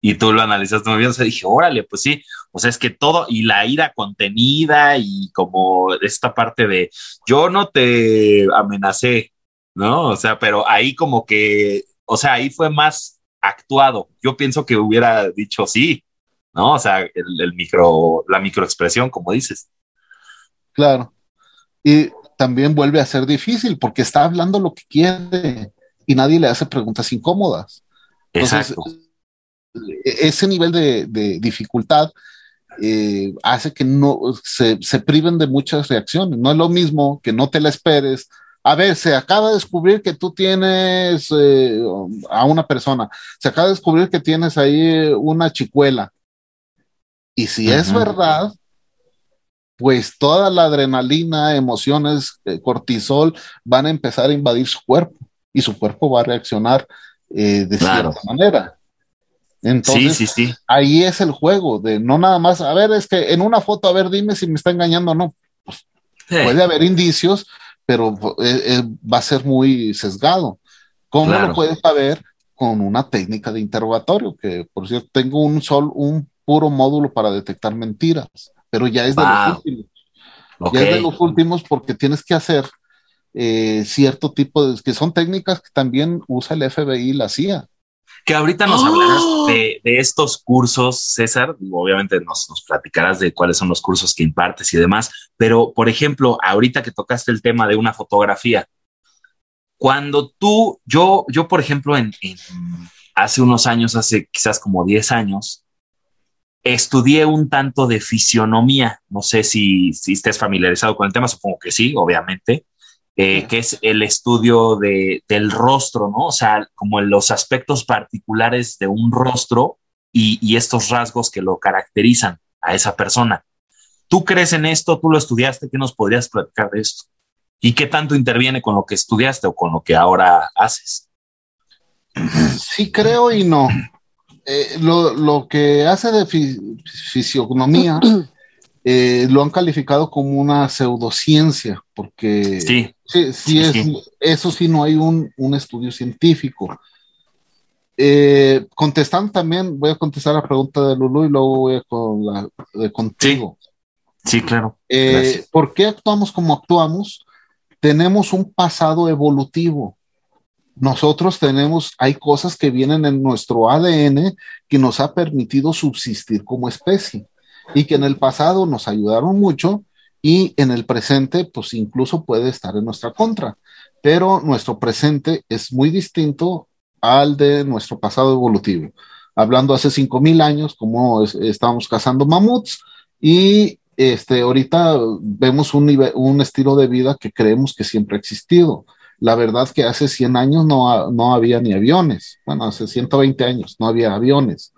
Y tú lo analizaste muy bien, o sea, dije, órale, pues sí, o sea, es que todo, y la ira contenida y como esta parte de, yo no te amenacé, ¿no? O sea, pero ahí como que, o sea, ahí fue más actuado. Yo pienso que hubiera dicho sí, ¿no? O sea, el, micro, la microexpresión, como dices.
Claro. Y también vuelve a ser difícil porque está hablando lo que quiere y nadie le hace preguntas incómodas. Exacto. E-, ese nivel de, dificultad eh, hace que no se, priven de muchas reacciones. No es lo mismo que no te la esperes. A ver, se acaba de descubrir que tú tienes eh, a una persona, se acaba de descubrir que tienes ahí una chicuela. Y si es verdad, pues toda la adrenalina, emociones, eh, cortisol van a empezar a invadir su cuerpo y su cuerpo va a reaccionar de cierta manera. Entonces, ahí es el juego de no nada más, a ver, es que en una foto, a ver, dime si me está engañando o no. Pues, puede haber indicios, pero eh, eh, va a ser muy sesgado. ¿Cómo lo puedes saber? Con una técnica de interrogatorio, que por cierto, tengo un sol, un puro módulo para detectar mentiras, pero ya es de los últimos. Ya es de los últimos porque tienes que hacer eh, cierto tipo de, que son técnicas que también usa el FBI y la CIA
que ahorita nos hablarás ¡Oh! de, estos cursos, César. Obviamente nos, nos, platicarás de cuáles son los cursos que impartes y demás. Pero, por ejemplo, ahorita que tocaste el tema de una fotografía, cuando tú, yo, yo, por ejemplo, en, hace unos años, hace quizás como 10 años, estudié un tanto de fisionomía. No sé si, si estés familiarizado con el tema, supongo que sí, obviamente. Eh, que es el estudio de, del rostro, ¿no? O sea, como los aspectos particulares de un rostro y, estos rasgos que lo caracterizan a esa persona. ¿Tú crees en esto? ¿Tú lo estudiaste? ¿Qué nos podrías platicar de esto? ¿Y qué tanto interviene con lo que estudiaste o con lo que ahora haces?
Sí, creo y no. Eh, lo, que hace de fisionomía eh, lo han calificado como una pseudociencia, porque sí, sí, es, eso sí no hay un, estudio científico. Eh, contestando también, voy a contestar la pregunta de Lulu y luego voy con la de contigo.
Sí, claro.
Eh, ¿Por qué actuamos como actuamos? Tenemos un pasado evolutivo. Nosotros tenemos, hay cosas que vienen en nuestro ADN que nos ha permitido subsistir como especie y que en el pasado nos ayudaron mucho y en el presente pues incluso puede estar en nuestra contra, pero nuestro presente es muy distinto al de nuestro pasado evolutivo. Hablando hace 5000 años, como estábamos cazando mamuts y este, ahorita vemos un, un estilo de vida que creemos que siempre ha existido. La verdad que hace 100 años no, no había ni aviones. Bueno, hace 120 años no había aviones.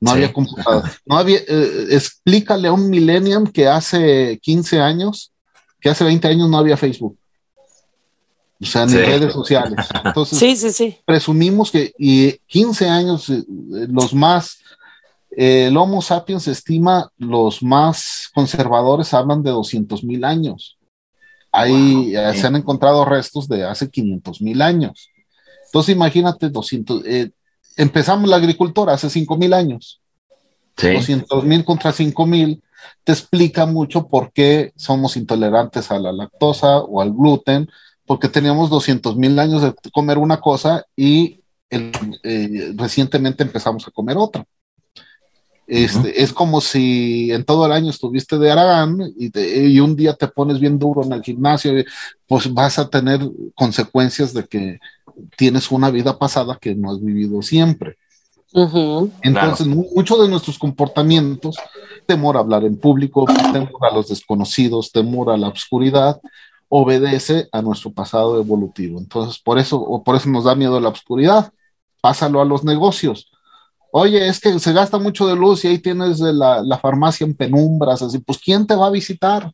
No había computador. No había, eh, explícale a un millennium que hace 15 años, que hace 20 años no había Facebook. O sea, ni redes sociales. Entonces,
sí, sí, sí.
presumimos que y 15 años, eh, los más, eh, el Homo sapiens estima los más conservadores hablan de 200 mil años. Ahí se han encontrado restos de hace 500 mil años. Entonces, imagínate 200, empezamos la agricultura hace 5 mil años. Sí. 200 mil contra 5 mil te explica mucho por qué somos intolerantes a la lactosa o al gluten, porque teníamos 200 mil años de comer una cosa y eh, recientemente empezamos a comer otra. Este, Es como si en todo el año estuviste de Aragán y, y, un día te pones bien duro en el gimnasio, pues vas a tener consecuencias de que tienes una vida pasada que no has vivido siempre. Entonces, muchos de nuestros comportamientos, temor a hablar en público, temor a los desconocidos, temor a la oscuridad, obedece a nuestro pasado evolutivo. Entonces, por eso, por eso nos da miedo la oscuridad. Pásalo a los negocios. Oye, es que se gasta mucho de luz y ahí tienes la, la farmacia en penumbras, así, pues ¿quién te va a visitar?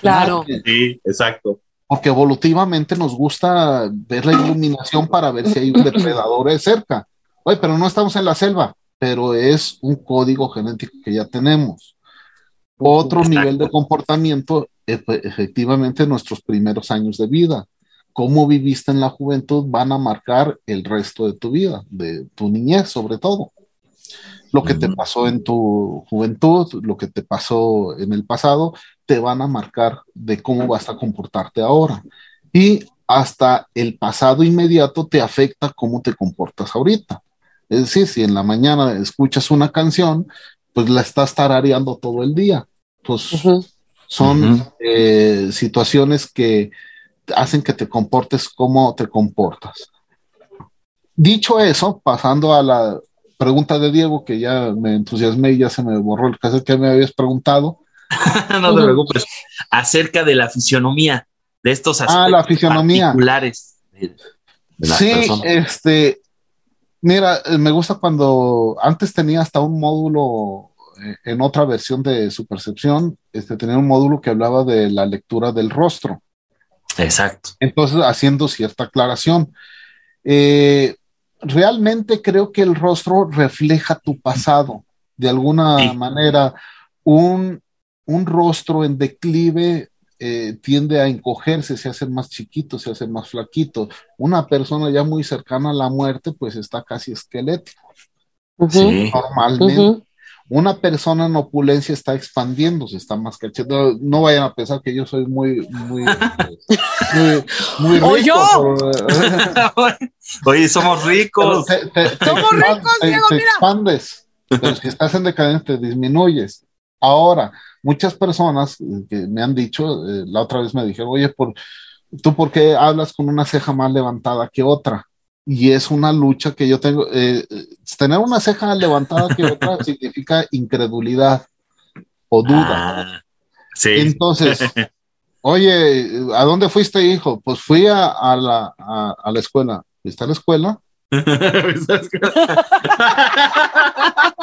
Claro.
Sí, exacto
porque evolutivamente nos gusta ver la iluminación para ver si hay un depredador cerca. Oye, pero no estamos en la selva, pero es un código genético que ya tenemos. Otro nivel de comportamiento, efectivamente, nuestros primeros años de vida. Cómo viviste en la juventud van a marcar el resto de tu vida, de tu niñez sobre todo. Lo que te pasó en tu juventud, lo que te pasó en el pasado, te van a marcar de cómo vas a comportarte ahora. Y hasta el pasado inmediato te afecta cómo te comportas ahorita. Es decir, si en la mañana escuchas una canción, pues la estás tarareando todo el día. Pues son eh, situaciones que hacen que te comportes como te comportas. Dicho eso, pasando a la pregunta de Diego, que ya me entusiasmé y ya se me borró el caso que me habías preguntado.
no te preocupes. Acerca de la fisionomía, de estos
aspectos ah, la fisionomía.
particulares.
sí, este, mira, me gusta cuando antes tenía hasta un módulo eh, en otra versión de su percepción, este, tenía un módulo que hablaba de la lectura del rostro.
Exacto.
Entonces, haciendo cierta aclaración. Eh, realmente creo que el rostro refleja tu pasado. De alguna manera, un, rostro en declive eh, tiende a encogerse, se hace más chiquito, se hace más flaquito. Una persona ya muy cercana a la muerte, pues está casi esquelético. Normalmente una persona en opulencia está expandiéndose, está más cachando. No vayan a pensar que yo soy muy, muy, muy, rico.
yo.
Oye, somos ricos.
somos ricos, Diego,
te expandes, pero si estás en decadencia, disminuyes. Ahora, muchas personas que me han dicho, eh, la otra vez me dijeron, oye, por, ¿tú por qué hablas con una ceja más levantada que otra? Y es una lucha que yo tengo. Eh, tener una ceja levantada que otra significa incredulidad o duda. Ah,
sí.
Entonces, oye, ¿a dónde fuiste, hijo? Pues fui a, la, a, la escuela. ¿Está en la escuela?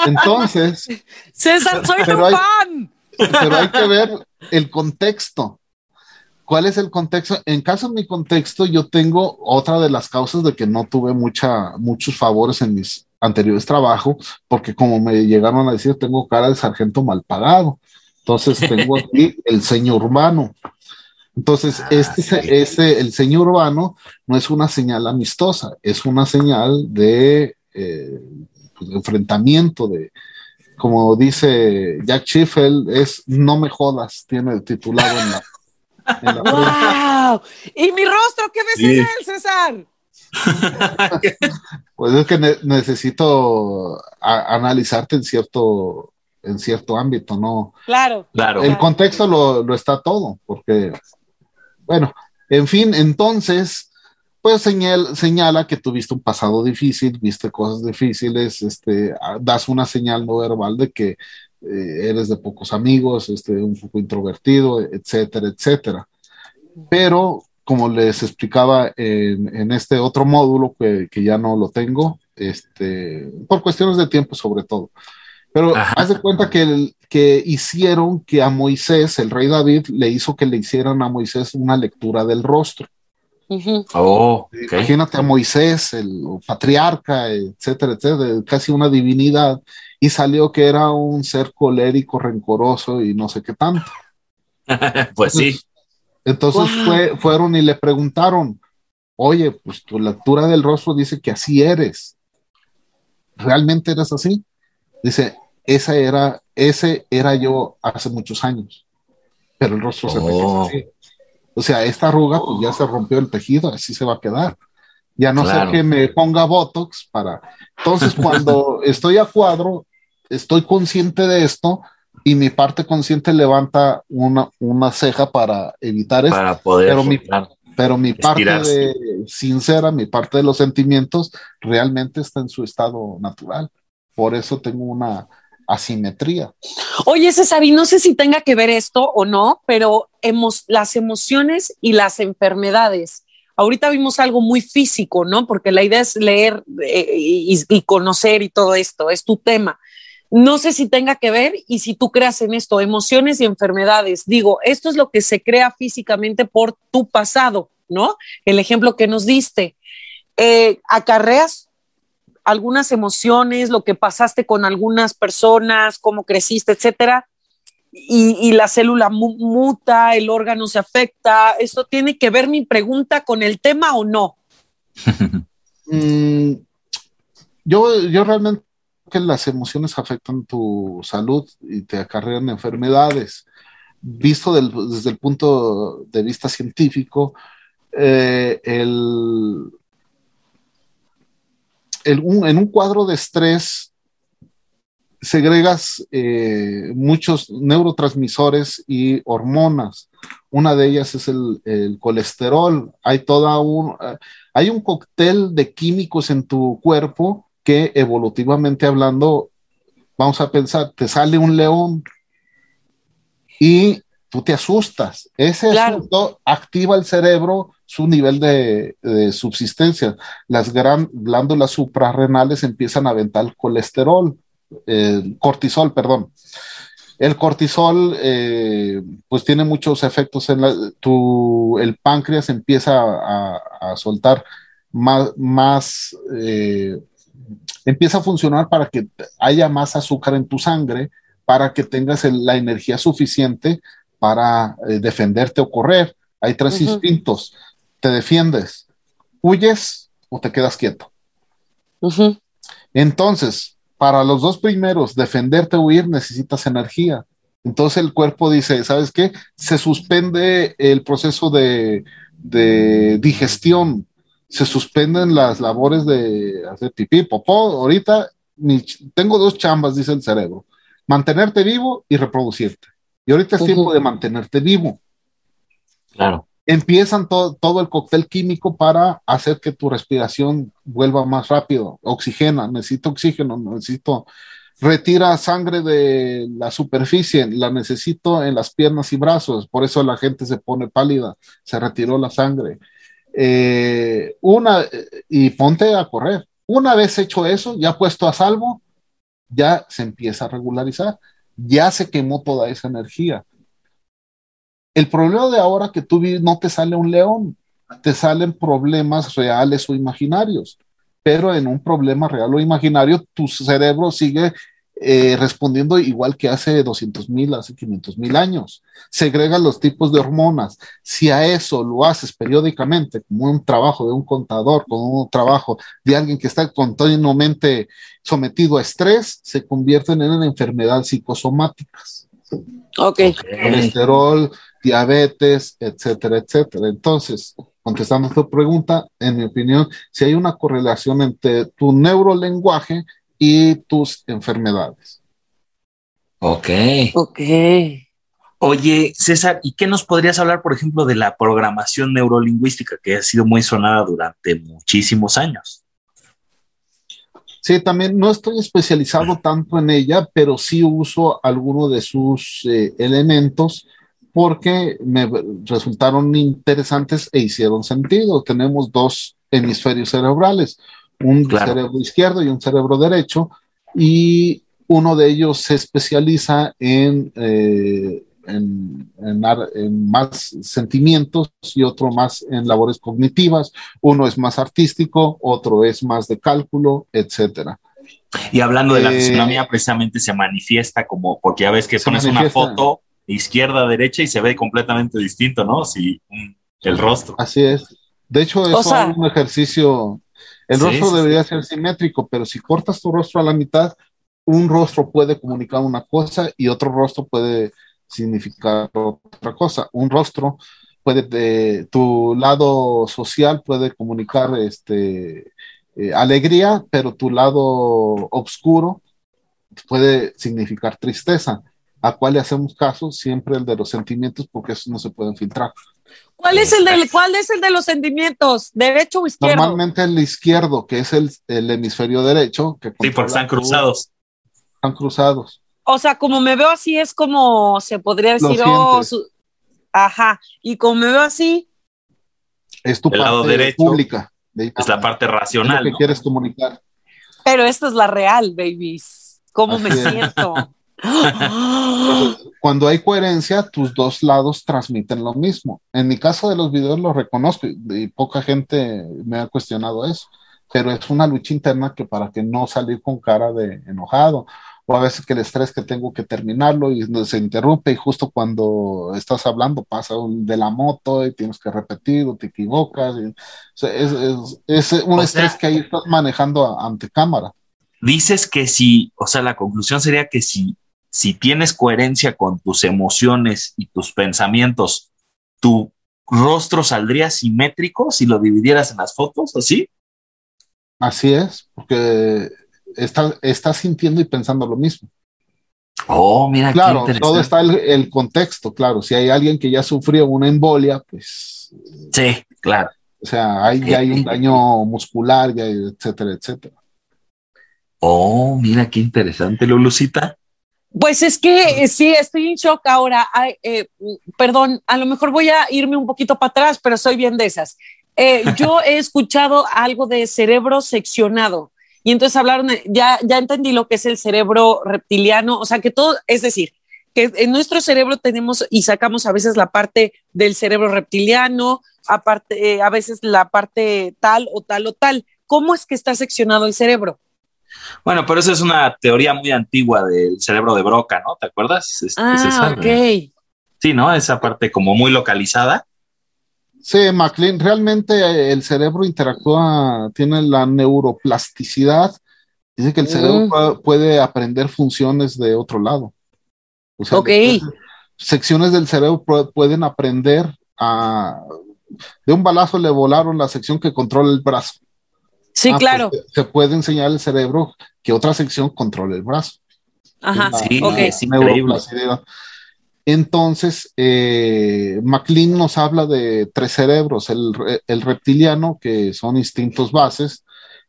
Entonces,
César, soy tu fan.
Pero hay que ver el contexto. ¿Cuál es el contexto? En caso de mi contexto, yo tengo otra de las causas de que no tuve mucha, muchos favores en mis anteriores trabajos, porque como me llegaron a decir, tengo cara de sargento mal pagado. Entonces tengo aquí el señor urbano. Entonces, ah, este, este, el señor urbano no es una señal amistosa, es una señal de, eh, pues, de enfrentamiento, de, como dice Jack Schiffel, es no me jodas, tiene titulado en la
¡Wow! ¿Y mi rostro qué ves en él, César?
pues es que necesito analizarte en cierto, en cierto ámbito, ¿no?
Claro.
claro.
El contexto lo, está todo, porque, bueno, en fin, entonces, pues señala que tuviste un pasado difícil, viste cosas difíciles, este, das una señal no verbal de que eh, eres de pocos amigos, este, un poco introvertido, etcétera, etcétera. Pero, como les explicaba en, este otro módulo, que, ya no lo tengo, este, por cuestiones de tiempo sobre todo. Pero haz de cuenta que, que hicieron que a Moisés, el rey David, le hizo que le hicieran a Moisés una lectura del rostro.
Oh,
Imagínate a Moisés, el patriarca, etcétera, etcétera, casi una divinidad, y salió que era un ser colérico, rencoroso y no sé qué tanto.
pues sí.
Entonces fueron y le preguntaron, oye, pues tu lectura del rostro dice que así eres. ¿Realmente eres así? Dice, esa era, ese era yo hace muchos años, pero el rostro se me queda oh. así. O sea, esta arruga pues ya se rompió el tejido, así se va a quedar. Ya no sé que me ponga Botox para... Entonces, cuando estoy a cuadro, estoy consciente de esto y mi parte consciente levanta una, una ceja para evitar esto.
Para poder.
Pero mi, pero mi parte de, sincera, mi parte de los sentimientos, realmente está en su estado natural. Por eso tengo una asimetría.
Oye, César, y no sé si tenga que ver esto o no, pero hemos, las emociones y las enfermedades. Ahorita vimos algo muy físico, ¿no? Porque la idea es leer eh, y, conocer y todo esto, es tu tema. No sé si tenga que ver y si tú creas en esto, emociones y enfermedades. Digo, esto es lo que se crea físicamente por tu pasado, ¿no? El ejemplo que nos diste. Eh, ¿Acarreas algunas emociones, lo que pasaste con algunas personas, cómo creciste, etcétera? Y, la célula muta, el órgano se afecta. ¿Esto tiene que ver mi pregunta con el tema o no?
Mm, yo, yo realmente que las emociones afectan tu salud y te acarrean enfermedades. Visto desde el punto de vista científico, eh, el, en un cuadro de estrés segregas eh, muchos neurotransmisores y hormonas. Una de ellas es el, colesterol. Hay toda un, hay un cóctel de químicos en tu cuerpo que evolutivamente hablando, vamos a pensar, te sale un león y tú te asustas. Ese asunto activa el cerebro, su nivel de, subsistencia. Las gran, glándulas suprarrenales empiezan a aventar colesterol, cortisol, perdón. El cortisol, eh, pues tiene muchos efectos en la, tu, el páncreas empieza a, soltar más, más eh, empieza a funcionar para que haya más azúcar en tu sangre, para que tengas la energía suficiente para eh, defenderte o correr. Hay tres instintos. Te defiendes, huyes o te quedas quieto. Entonces, para los dos primeros, defenderte o huir, necesitas energía. Entonces el cuerpo dice, ¿sabes qué? Se suspende el proceso de, de digestión se suspenden las labores de hacer pipí, popó. Ahorita tengo dos chambas, dice el cerebro, mantenerte vivo y reproducirte. Y ahorita es tiempo de mantenerte vivo.
Claro.
Empiezan todo el cóctel químico para hacer que tu respiración vuelva más rápido. Oxigena, necesito oxígeno, necesito retira sangre de la superficie, la necesito en las piernas y brazos, por eso la gente se pone pálida, se retiró la sangre. Eh, una, y ponte a correr. Una vez hecho eso, ya puesto a salvo, ya se empieza a regularizar, ya se quemó toda esa energía. El problema de ahora que tú no te sale un león, te salen problemas reales o imaginarios, pero en un problema real o imaginario, tu cerebro sigue eh, respondiendo igual que hace 200 mil, hace 500 mil años. Segrega los tipos de hormonas. Si a eso lo haces periódicamente, como un trabajo de un contador, como un trabajo de alguien que está continuamente sometido a estrés, se convierten en enfermedades psicosomáticas.
Ok.
Colesterol, diabetes, etcétera, etcétera. Entonces, contestando a tu pregunta, en mi opinión, si hay una correlación entre tu neurolenguaje y tus enfermedades.
Ok.
Ok.
Oye, César, ¿y qué nos podrías hablar, por ejemplo, de la programación neurolingüística que ha sido muy sonada durante muchísimos años?
Sí, también no estoy especializado tanto en ella, pero sí uso algunos de sus eh, elementos porque me resultaron interesantes e hicieron sentido. Tenemos dos hemisferios cerebrales un cerebro izquierdo y un cerebro derecho, y uno de ellos se especializa en, eh, en, más sentimientos y otro más en labores cognitivas, uno es más artístico, otro es más de cálculo, etcétera.
Y hablando de la eh, fisionomía, precisamente se manifiesta como, porque ya ves que pones una foto izquierda, derecha y se ve completamente distinto, ¿no? Si el rostro.
Así es. De hecho, es un ejercicio el rostro debería ser simétrico, pero si cortas tu rostro a la mitad, un rostro puede comunicar una cosa y otro rostro puede significar otra cosa. Un rostro puede, de, tu lado social puede comunicar este, eh, alegría, pero tu lado oscuro puede significar tristeza. ¿A cuál le hacemos caso? Siempre el de los sentimientos, porque eso no se pueden filtrar.
¿Cuál es el de, cuál es el de los sentimientos? ¿Derecho o izquierdo?
Normalmente el izquierdo, que es el, hemisferio derecho. Que
sí, porque están cruzados.
Están cruzados.
O sea, como me veo así, es como se podría decir, oh, ajá. Y como me veo así.
Es tu parte lado derecho pública.
es la parte racional.
Es que quieres comunicar.
Pero esta es la real, babies. ¿Cómo me siento?
Cuando hay coherencia, tus dos lados transmiten lo mismo. En mi caso de los videos lo reconozco y poca gente me ha cuestionado eso, pero es una lucha interna que para que no salir con cara de enojado o a veces que el estrés que tengo que terminarlo y se interrumpe y justo cuando estás hablando pasa de la moto y tienes que repetir o te equivocas. es, un estrés que ahí estás manejando ante cámara.
dices que si, o sea, la conclusión sería que si, si tienes coherencia con tus emociones y tus pensamientos, tu rostro saldría simétrico si lo dividieras en las fotos, ¿o sí?
Así es, porque estás está sintiendo y pensando lo mismo.
Oh, mira.
Claro, todo está el, el, contexto, claro. Si hay alguien que ya sufrió una embolia, pues.
Sí, claro.
O sea, hay, ya hay un daño muscular, ya, etcétera, etcétera.
Oh, mira qué interesante, Lulucita.
Pues es que sí, estoy en shock ahora. Eh, perdón, a lo mejor voy a irme un poquito para atrás, pero soy bien de esas. Eh, yo he escuchado algo de cerebro seccionado y entonces hablaron, ya, ya entendí lo que es el cerebro reptiliano, o sea que todo, es decir, que en nuestro cerebro tenemos y sacamos a veces la parte del cerebro reptiliano, aparte, eh, a veces la parte tal o tal o tal. ¿Cómo es que está seccionado el cerebro?
Bueno, pero eso es una teoría muy antigua del cerebro de Broca, ¿no? ¿Te acuerdas?
ah, ok.
Sí, ¿no? Esa parte como muy localizada.
Sí, McLean, realmente el cerebro interactúa, tiene la neuroplasticidad. Dice que el cerebro mm. puede aprender funciones de otro lado.
O ok.
secciones del cerebro pueden aprender a... De un balazo le volaron la sección que controla el brazo.
Sí, ah, pues, claro.
se puede enseñar al cerebro que otra sección controla el brazo.
Ajá, sí, ok.
Es increíble.
Entonces, eh, MacLean nos habla de tres cerebros, el, reptiliano, que son instintos bases,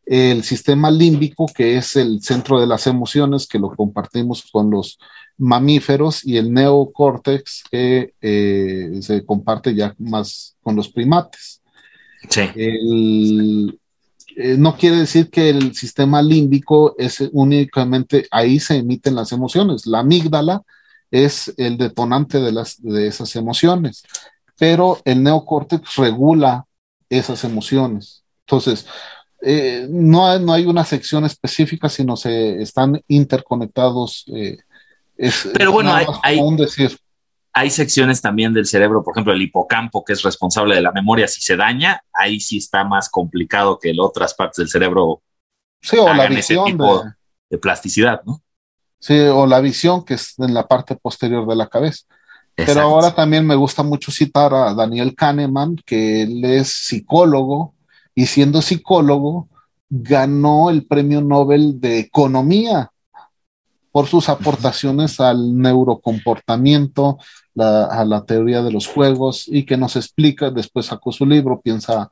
el sistema límbico, que es el centro de las emociones, que lo compartimos con los mamíferos, y el neocórtex, que eh, se comparte ya más con los primates.
Sí.
Eh, no quiere decir que el sistema límbico es únicamente ahí se emiten las emociones. La amígdala es el detonante de, las, de esas emociones, pero el neocórtex regula esas emociones. Entonces, eh, no, hay, no, hay una sección específica, sino se están interconectados. Eh,
pero bueno, hay, decir. Hay secciones también del cerebro, por ejemplo, el hipocampo, que es responsable de la memoria, si se daña, ahí sí está más complicado que en otras partes del cerebro.
Sí, o la visión
de plasticidad, ¿no?
Sí, o la visión que es en la parte posterior de la cabeza. Pero ahora también me gusta mucho citar a Daniel Kahneman, que él es psicólogo y siendo psicólogo ganó el premio Nobel de Economía por sus aportaciones al neurocomportamiento, a la teoría de los juegos y que nos explica, después sacó su libro, piensa,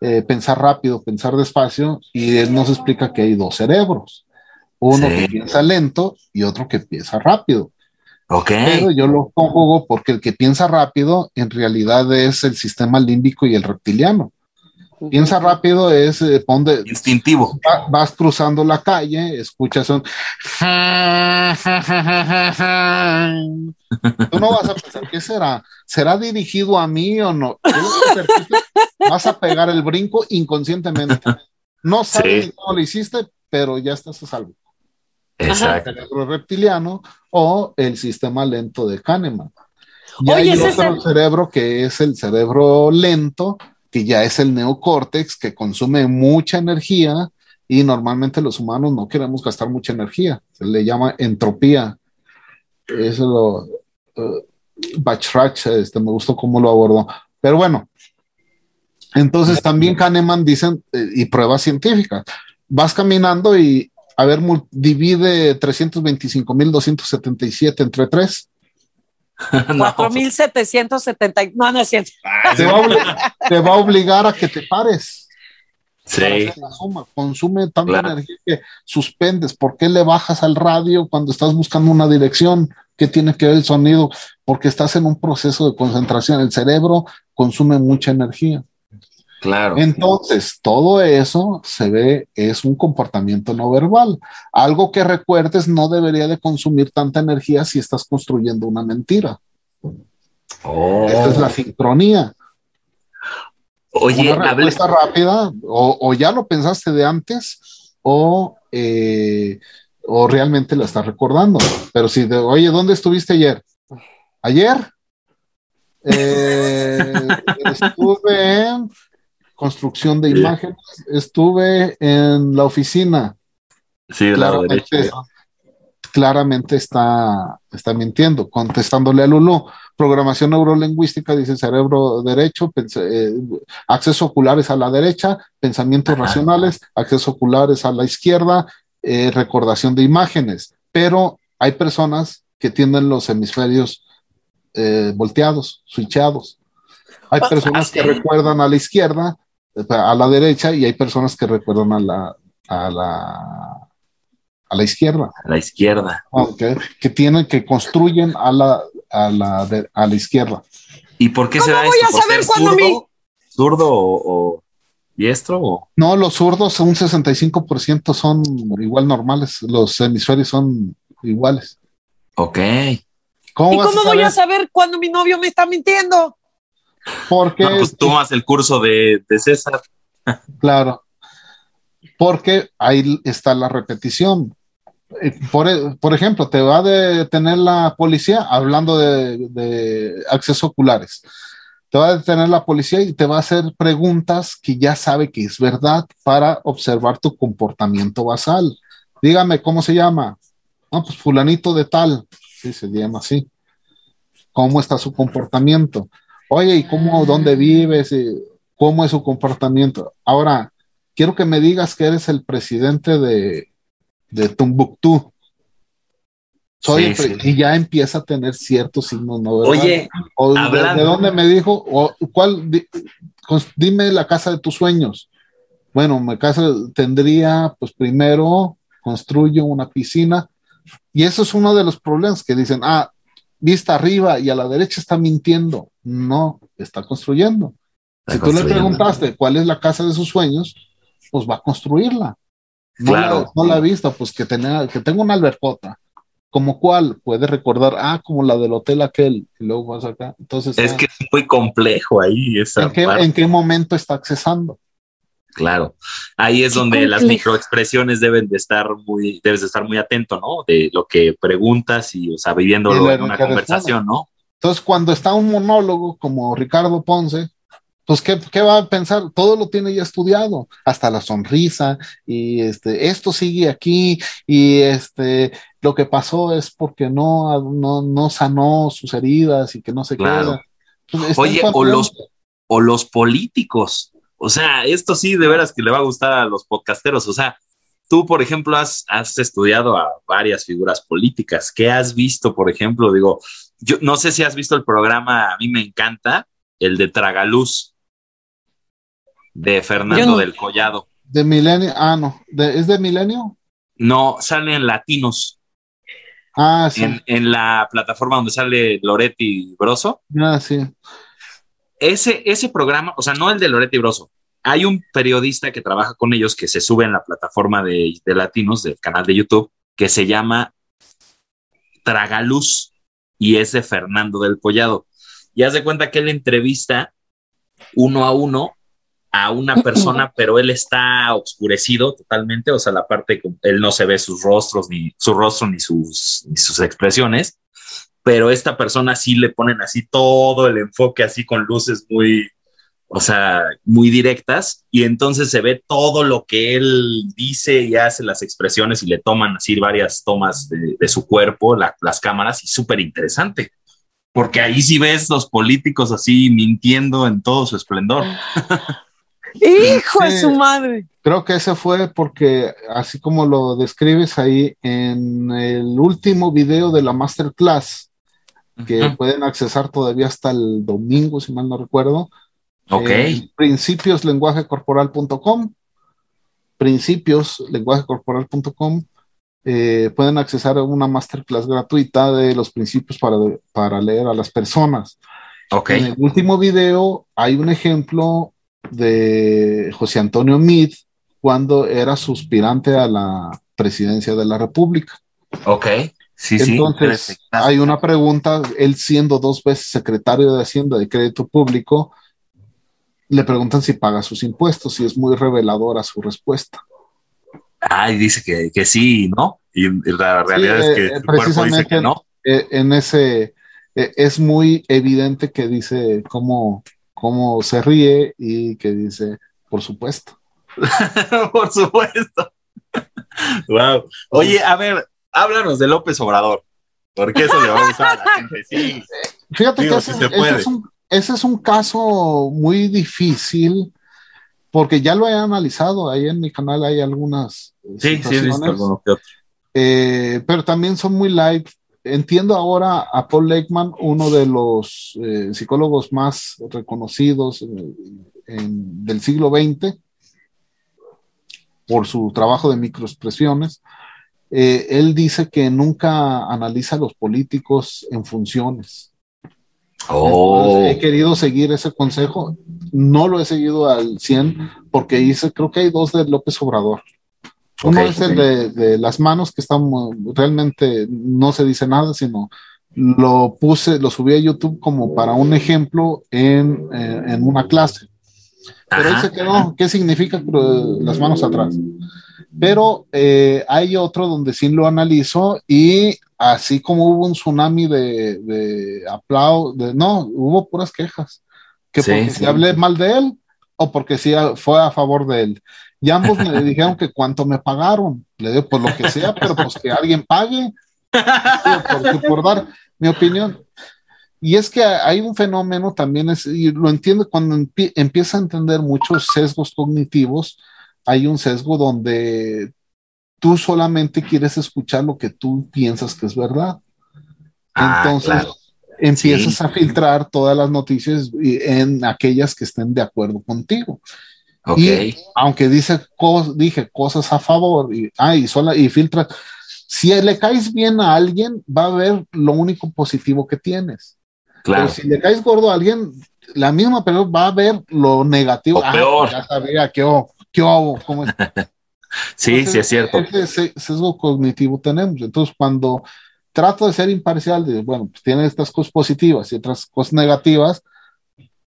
eh, pensar rápido, pensar despacio, y él nos explica que hay dos cerebros uno que piensa lento y otro que piensa rápido.
Ok.
Pero yo lo conjugo porque el que piensa rápido en realidad es el sistema límbico y el reptiliano. Piensa rápido es eh,
instintivo.
vas cruzando la calle, escuchas un. Tú no vas a pensar qué será. ¿Será dirigido a mí o no? vas a pegar el brinco inconscientemente. No sabes cómo lo hiciste, pero ya estás a salvo.
Exacto.
El cerebro reptiliano o el sistema lento de Kahneman. Y
hay
otro cerebro que es el cerebro lento, que ya es el neocórtex, que consume mucha energía y normalmente los humanos no queremos gastar mucha energía. Se le llama entropía. Eso lo. Uh, Bachrach, este, me gustó cómo lo abordó. Pero bueno, entonces también Kahneman dicen, eh, y pruebas científicas, vas caminando y a ver, divide 325.277 entre 3.
4.770. No, no es cierto.
Te va, te va, a obligar a que te pares.
Sí.
Consume tanta energía que suspendes. ¿Por qué le bajas al radio cuando estás buscando una dirección? ¿Qué tiene que ver el sonido? Porque estás en un proceso de concentración. El cerebro consume mucha energía.
Claro.
Entonces, todo eso se ve, es un comportamiento no verbal. Algo que recuerdes no debería de consumir tanta energía si estás construyendo una mentira.
Oh.
Esta es la sincronía.
Oye,
una respuesta rápida, o, ya lo pensaste de antes, o, eh, o realmente lo estás recordando. Pero si de, oye, ¿dónde estuviste ayer? ¿Ayer? Eh, estuve en construcción de imágenes, estuve en la oficina.
Sí, derecho.
Claramente está, está mintiendo, contestándole a Lulu. Programación neurolingüística dice cerebro derecho, eh, acceso oculares a la derecha, pensamientos racionales, acceso oculares a la izquierda, eh, recordación de imágenes. Pero hay personas que tienen los hemisferios eh, volteados, switchados. Hay personas que recuerdan a la izquierda, a la derecha, y hay personas que recuerdan a la, a la, a la izquierda.
A la izquierda.
Que tienen, que construyen a la, a la, a la izquierda.
¿Y por qué se da
voy a saber cuándo
zurdo, zurdo o, diestro? O?
No, los zurdos, un 65% son igual normales. Los hemisferios son iguales.
Ok.
¿Cómo ¿Y cómo voy a saber cuando mi novio me está mintiendo?
Porque. No,
pues tomas el curso de, César.
Claro. Porque ahí está la repetición. Eh, por, ejemplo, te va a detener la policía hablando de, de acceso oculares. Te va a detener la policía y te va a hacer preguntas que ya sabe que es verdad para observar tu comportamiento basal. Dígame, ¿cómo se llama? No, pues fulanito de tal. Sí, se llama así. ¿Cómo está su comportamiento? Oye, ¿y cómo, dónde vives? ¿Cómo es su comportamiento? Ahora, quiero que me digas que eres el presidente de, de Tumbuktu. Soy Y ya empieza a tener ciertos signos, ¿no?
Oye,
de, dónde me dijo? O, ¿cuál, dime la casa de tus sueños. Bueno, mi casa tendría, pues primero construyo una piscina. Y eso es uno de los problemas que dicen, ah, vista arriba y a la derecha está mintiendo. No, está construyendo. si tú le preguntaste cuál es la casa de sus sueños, pues va a construirla. No, la, no ha visto, pues que, tenga, que tenga una albercota. ¿Como cuál? Puede recordar, ah, como la del hotel aquel, y luego vas acá. Entonces,
es que es muy complejo ahí. Esa
¿en, qué, ¿En qué momento está accesando?
Claro, ahí es donde las microexpresiones deben de estar muy, debes de estar muy atento, ¿no? De lo que preguntas y, o sea, viviéndolo en una conversación, ¿no?
Entonces, cuando está un monólogo como Ricardo Ponce, pues, ¿qué, ¿qué, va a pensar? Todo lo tiene ya estudiado, hasta la sonrisa, y este, esto sigue aquí, y este, lo que pasó es porque no, no, no sanó sus heridas y que no se queda.
Pues, Oye, o los, o los políticos, o sea, esto sí de veras que le va a gustar a los podcasteros. O sea, tú, por ejemplo, has, estudiado a varias figuras políticas. ¿Qué has visto, por ejemplo? Digo, yo no sé si has visto el programa, a mí me encanta, el de Tragaluz, de Fernando del Collado.
De Milenio, ah, no, ¿es de Milenio?
No, sale en Latinos.
Ah, sí.
En, en, la plataforma donde sale Loretti Broso.
Ah, sí
ese, ese programa, o sea, no el de Loretti Broso, hay un periodista que trabaja con ellos que se sube en la plataforma de, Latinos del canal de YouTube que se llama Tragaluz y es de Fernando del Collado. Y haz de cuenta que él entrevista uno a uno a una persona, pero él está oscurecido totalmente, o sea, la parte, él no se ve sus rostros, ni su rostro, ni sus, ni sus expresiones, pero esta persona sí le ponen así todo el enfoque así con luces muy, o sea, muy directas y entonces se ve todo lo que él dice y hace las expresiones y le toman así varias tomas de, su cuerpo, las cámaras y súper interesante. Porque ahí sí ves los políticos así mintiendo en todo su esplendor.
Hijo de su madre.
Creo que ese fue porque, así como lo describes ahí en el último video de la masterclass, que pueden accesar todavía hasta el domingo, si mal no recuerdo.
Ok.
Eh, principioslenguajecorporal.com. Principioslenguajecorporal.com. Eh, pueden accesar a una masterclass gratuita de los principios para, para leer a las personas.
Ok.
En el último video hay un ejemplo de José Antonio Meade cuando era suspirante a la presidencia de la República.
Ok. Sí,
Entonces, hay una pregunta, él siendo dos veces secretario de Hacienda de Crédito Público, le preguntan si paga sus impuestos y es muy reveladora su respuesta.
Ah, y dice que, que sí, ¿no? Y la realidad es que el cuerpo dice que no.
Eh, en ese, eh, es muy evidente que dice cómo, cómo se ríe y que dice, por supuesto.
por supuesto. wow. Oye, a ver, háblanos de López Obrador. Porque eso le va a gustar a la gente. Sí.
Fíjate que ese, es un, ese, es un, caso muy difícil porque ya lo he analizado. Ahí en mi canal hay algunas.
Sí, sí, visto
eh, pero también son muy light. Entiendo ahora a Paul Leckman, uno de los eh, psicólogos más reconocidos del siglo XX, por su trabajo de microexpresiones. Eh, él dice que nunca analiza a los políticos en funciones.
Oh.
he querido seguir ese consejo, no lo he seguido al 100 porque dice, creo que hay dos de López Obrador. Uno es el de, las manos que están realmente no se dice nada, sino lo puse, lo subí a YouTube como para un ejemplo en, eh, en una clase. Pero dice que no, ¿qué significa las manos atrás? Pero eh, hay otro donde sí lo analizo y así como hubo un tsunami de, de aplausos, no, hubo puras quejas. Que porque si hablé mal de él o porque sí fue a favor de él. Y ambos me dijeron que cuánto me pagaron. Le digo, pues lo que sea, pero pues que alguien pague. por, por dar mi opinión. Y es que hay un fenómeno también, es, y lo entiendo cuando empieza a entender muchos sesgos cognitivos, hay un sesgo donde tú solamente quieres escuchar lo que tú piensas que es verdad. Ah, Entonces empiezas a filtrar todas las noticias en aquellas que estén de acuerdo contigo. Y aunque dice dije cosas a favor y, ah, y, sola, y filtra, si le caes bien a alguien, va a ver lo único positivo que tienes. Claro. Pero si le caes gordo a alguien, la misma pero va a ver lo negativo.
Ah, peor.
Ya sabía, qué hago, cómo es.
sí, sí es cierto.
Ese sesgo cognitivo tenemos. Entonces, cuando trato de ser imparcial, de, bueno, pues tiene estas cosas positivas y otras cosas negativas,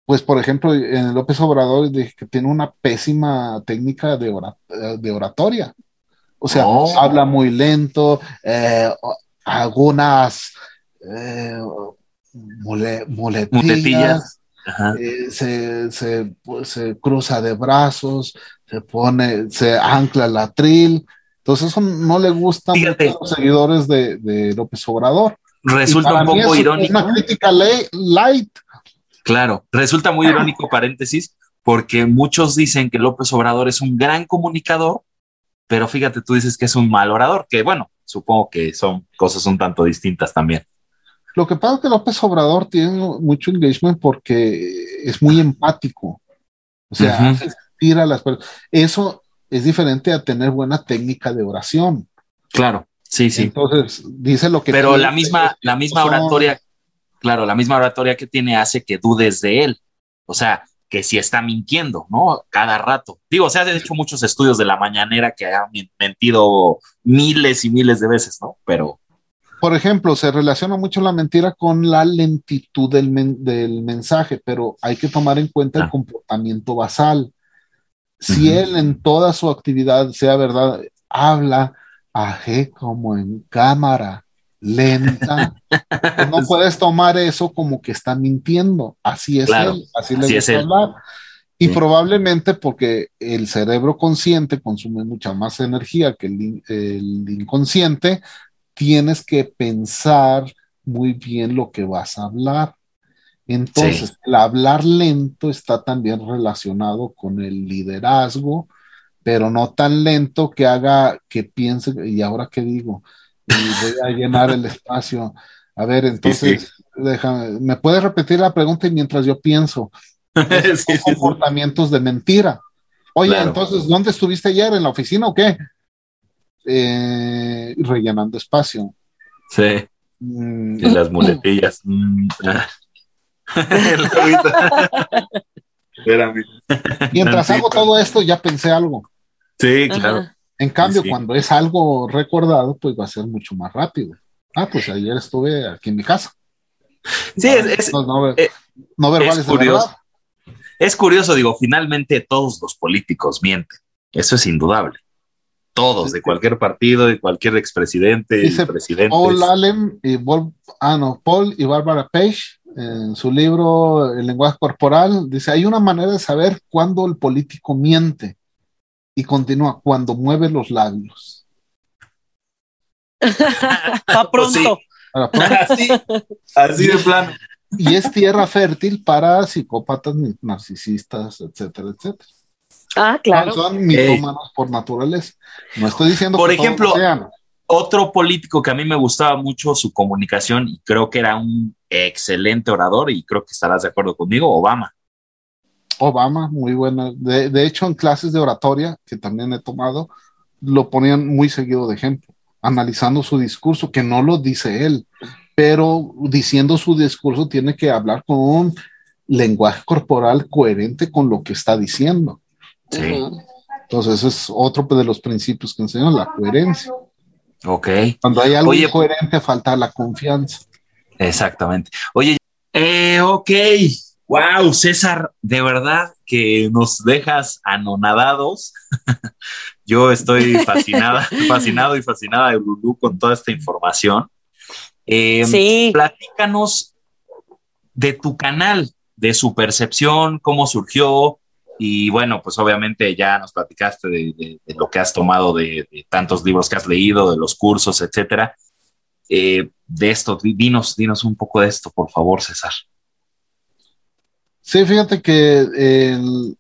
pues por ejemplo, en López Obrador dije que tiene una pésima técnica de, de oratoria. O sea, oh. habla muy lento, eh, algunas eh, muletillas, eh, se, pues, se, cruza de brazos, se pone, se ancla el atril. Entonces eso no le gusta a los seguidores de, López Obrador.
Resulta un poco irónico.
Una crítica light.
Claro, resulta muy irónico, paréntesis, porque muchos dicen que López Obrador es un gran comunicador, pero fíjate, tú dices que es un mal orador, que bueno, supongo que son cosas un tanto distintas también.
Lo que pasa es que López Obrador tiene mucho engagement porque es muy empático. O sea, tira las Eso es diferente a tener buena técnica de oración.
Claro, sí, sí.
Entonces, dice lo que.
Pero la misma, la misma oratoria, claro, la misma oratoria que tiene hace que dudes de él. O sea, que si está mintiendo, ¿no? Cada rato. Digo, se han hecho muchos estudios de la mañanera que ha mentido miles y miles de veces, ¿no? Pero
por ejemplo, se relaciona mucho la mentira con la lentitud del, mensaje, pero hay que tomar en cuenta el ah. comportamiento basal. Si él en toda su actividad, sea verdad, habla aje como en cámara lenta, pues no puedes tomar eso como que está mintiendo. Así es él, así le gusta hablar. Y probablemente porque el cerebro consciente consume mucha más energía que el inconsciente, tienes que pensar muy bien lo que vas a hablar. Entonces, el hablar lento está también relacionado con el liderazgo, pero no tan lento que haga que piense, y ahora qué digo, voy a llenar el espacio. A ver, entonces, déjame, ¿me puedes repetir la pregunta y mientras yo pienso? comportamientos de mentira. Oye, entonces, ¿dónde estuviste ayer? ¿En la oficina o qué? Eh, rellenando espacio.
Sí. Mm. Y las muletillas. Mm.
Mientras hago todo esto, ya pensé algo.
Sí, claro.
En cambio, cuando es algo recordado, pues va a ser mucho más rápido. Ah, pues ayer estuve aquí en mi casa.
Sí, es, no,
eh, es curioso.
Es curioso, digo, finalmente todos los políticos mienten. Eso es indudable todos, de cualquier partido, de cualquier expresidente,
Dice Paul Allen y ah, no, Paul y Barbara Page, en su libro El lenguaje corporal, dice, hay una manera de saber cuándo el político miente. Y continúa, cuando mueve los labios.
Está pronto.
así, así de plano.
Y es tierra fértil para psicópatas, narcisistas, etcétera, etcétera.
Ah, claro.
Son mitómanos por naturaleza. No estoy diciendo
por
que
ejemplo,
todos sean.
otro político que a mí me gustaba mucho su comunicación y creo que era un excelente orador y creo que estarás de acuerdo conmigo, Obama.
Obama, muy buena. De, de hecho, en clases de oratoria, que también he tomado, lo ponían muy seguido de ejemplo, analizando su discurso, que no lo dice él, pero diciendo su discurso tiene que hablar con un lenguaje corporal coherente con lo que está diciendo.
Sí.
Entonces, ese es otro de los principios que enseñan, la coherencia.
Ok.
Cuando hay algo
Oye,
incoherente, falta la confianza.
Exactamente. Oye, eh, ok. Wow, César, de verdad que nos dejas anonadados. Yo estoy fascinada, fascinado y fascinada de Lulú con toda esta información. Eh,
Sí.
Platícanos de tu canal, de su percepción, cómo surgió. Y bueno, pues obviamente ya nos platicaste de, lo que has tomado de, tantos libros que has leído, de los cursos, etcétera. Eh, de esto, di- dinos, dinos un poco de esto, por favor, César.
Sí, fíjate que el-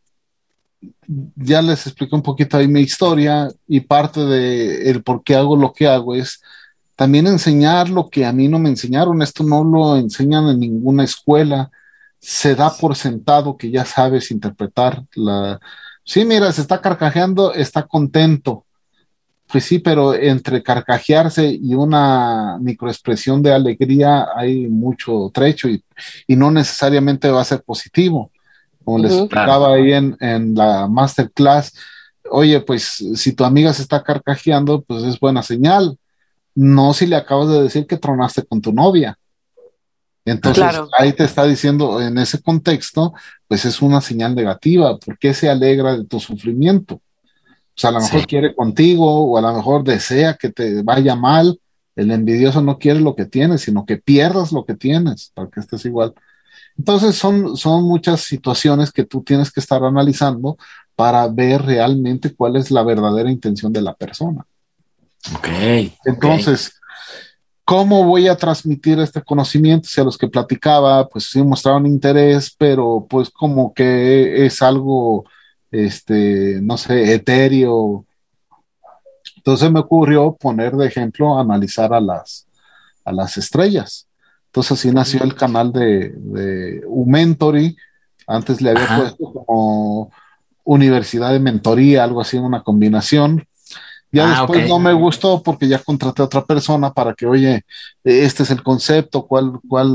ya les expliqué un poquito ahí mi historia y parte de el por qué hago lo que hago es también enseñar lo que a mí no me enseñaron. Esto no lo enseñan en ninguna escuela. Se da por sentado que ya sabes interpretar la... Sí, mira, se está carcajeando, está contento. Pues sí, pero entre carcajearse y una microexpresión de alegría hay mucho trecho y, y no necesariamente va a ser positivo. Como les explicaba ahí en, en la masterclass, oye, pues si tu amiga se está carcajeando, pues es buena señal. No si le acabas de decir que tronaste con tu novia. Entonces,
Claro.
ahí te está diciendo en ese contexto, pues es una señal negativa. ¿Por qué se alegra de tu sufrimiento? O sea, a lo mejor
Sí.
quiere contigo o a lo mejor desea que te vaya mal. El envidioso no quiere lo que tienes, sino que pierdas lo que tienes para que estés igual. Entonces son, son muchas situaciones que tú tienes que estar analizando para ver realmente cuál es la verdadera intención de la persona.
Ok.
Entonces, ¿cómo voy a transmitir este conocimiento? Si a los que platicaba, pues sí mostraron interés, pero pues como que es algo, este, no sé, etéreo. Entonces me ocurrió poner de ejemplo, analizar a las, a las estrellas. Entonces así nació el canal de, de Umentory. Antes le había
Ajá.
puesto como Universidad de Mentoría, algo así, una combinación. Ya
Ah,
después no me gustó porque ya contraté a otra persona para que, oye, este es el concepto, cuál, cuál,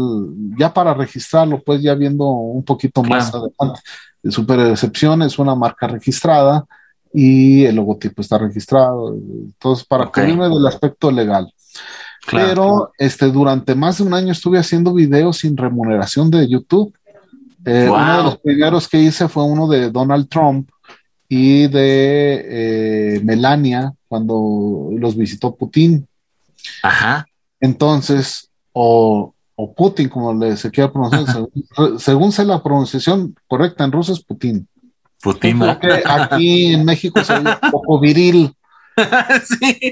ya para registrarlo, pues ya viendo un poquito más adelante. Super Excepción es una marca registrada y el logotipo está registrado. Entonces, para cubrirme del aspecto legal.
Claro.
Pero este, durante más de un año estuve haciendo videos sin remuneración de YouTube. Eh,
Wow.
Uno de los primeros que hice fue uno de Donald Trump y de eh, Melania cuando los visitó Putin.
Ajá.
Entonces, o, o Putin, como le se quiera pronunciar, según, según sé la pronunciación correcta en ruso es Putin.
Putin.
Porque aquí en México se un poco viril.
sí.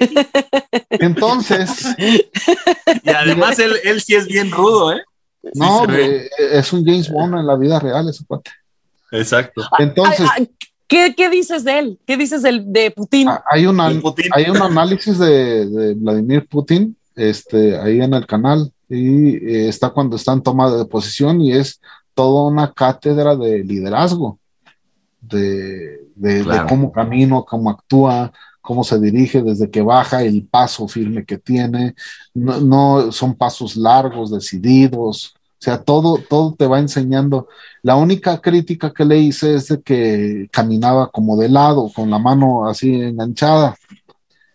Entonces,
Y además él, él sí es bien rudo, ¿eh?
No, eh, es un James Bond en la vida real ese cuate.
Exacto.
Entonces,
Ay, ay, ¿qué, qué dices de él? ¿Qué dices del, de Putin?
Ah, hay, una,
De Putin.
hay un análisis de, de Vladimir Putin este, ahí en el canal y eh, está cuando está en toma de posición y es toda una cátedra de liderazgo, de, de-
Claro.
de cómo camino, cómo actúa, cómo se dirige desde que baja, el paso firme que tiene, no, no son pasos largos, decididos, sea, todo, todo te va enseñando. La única crítica que le hice es de que caminaba como de lado, con la mano así enganchada.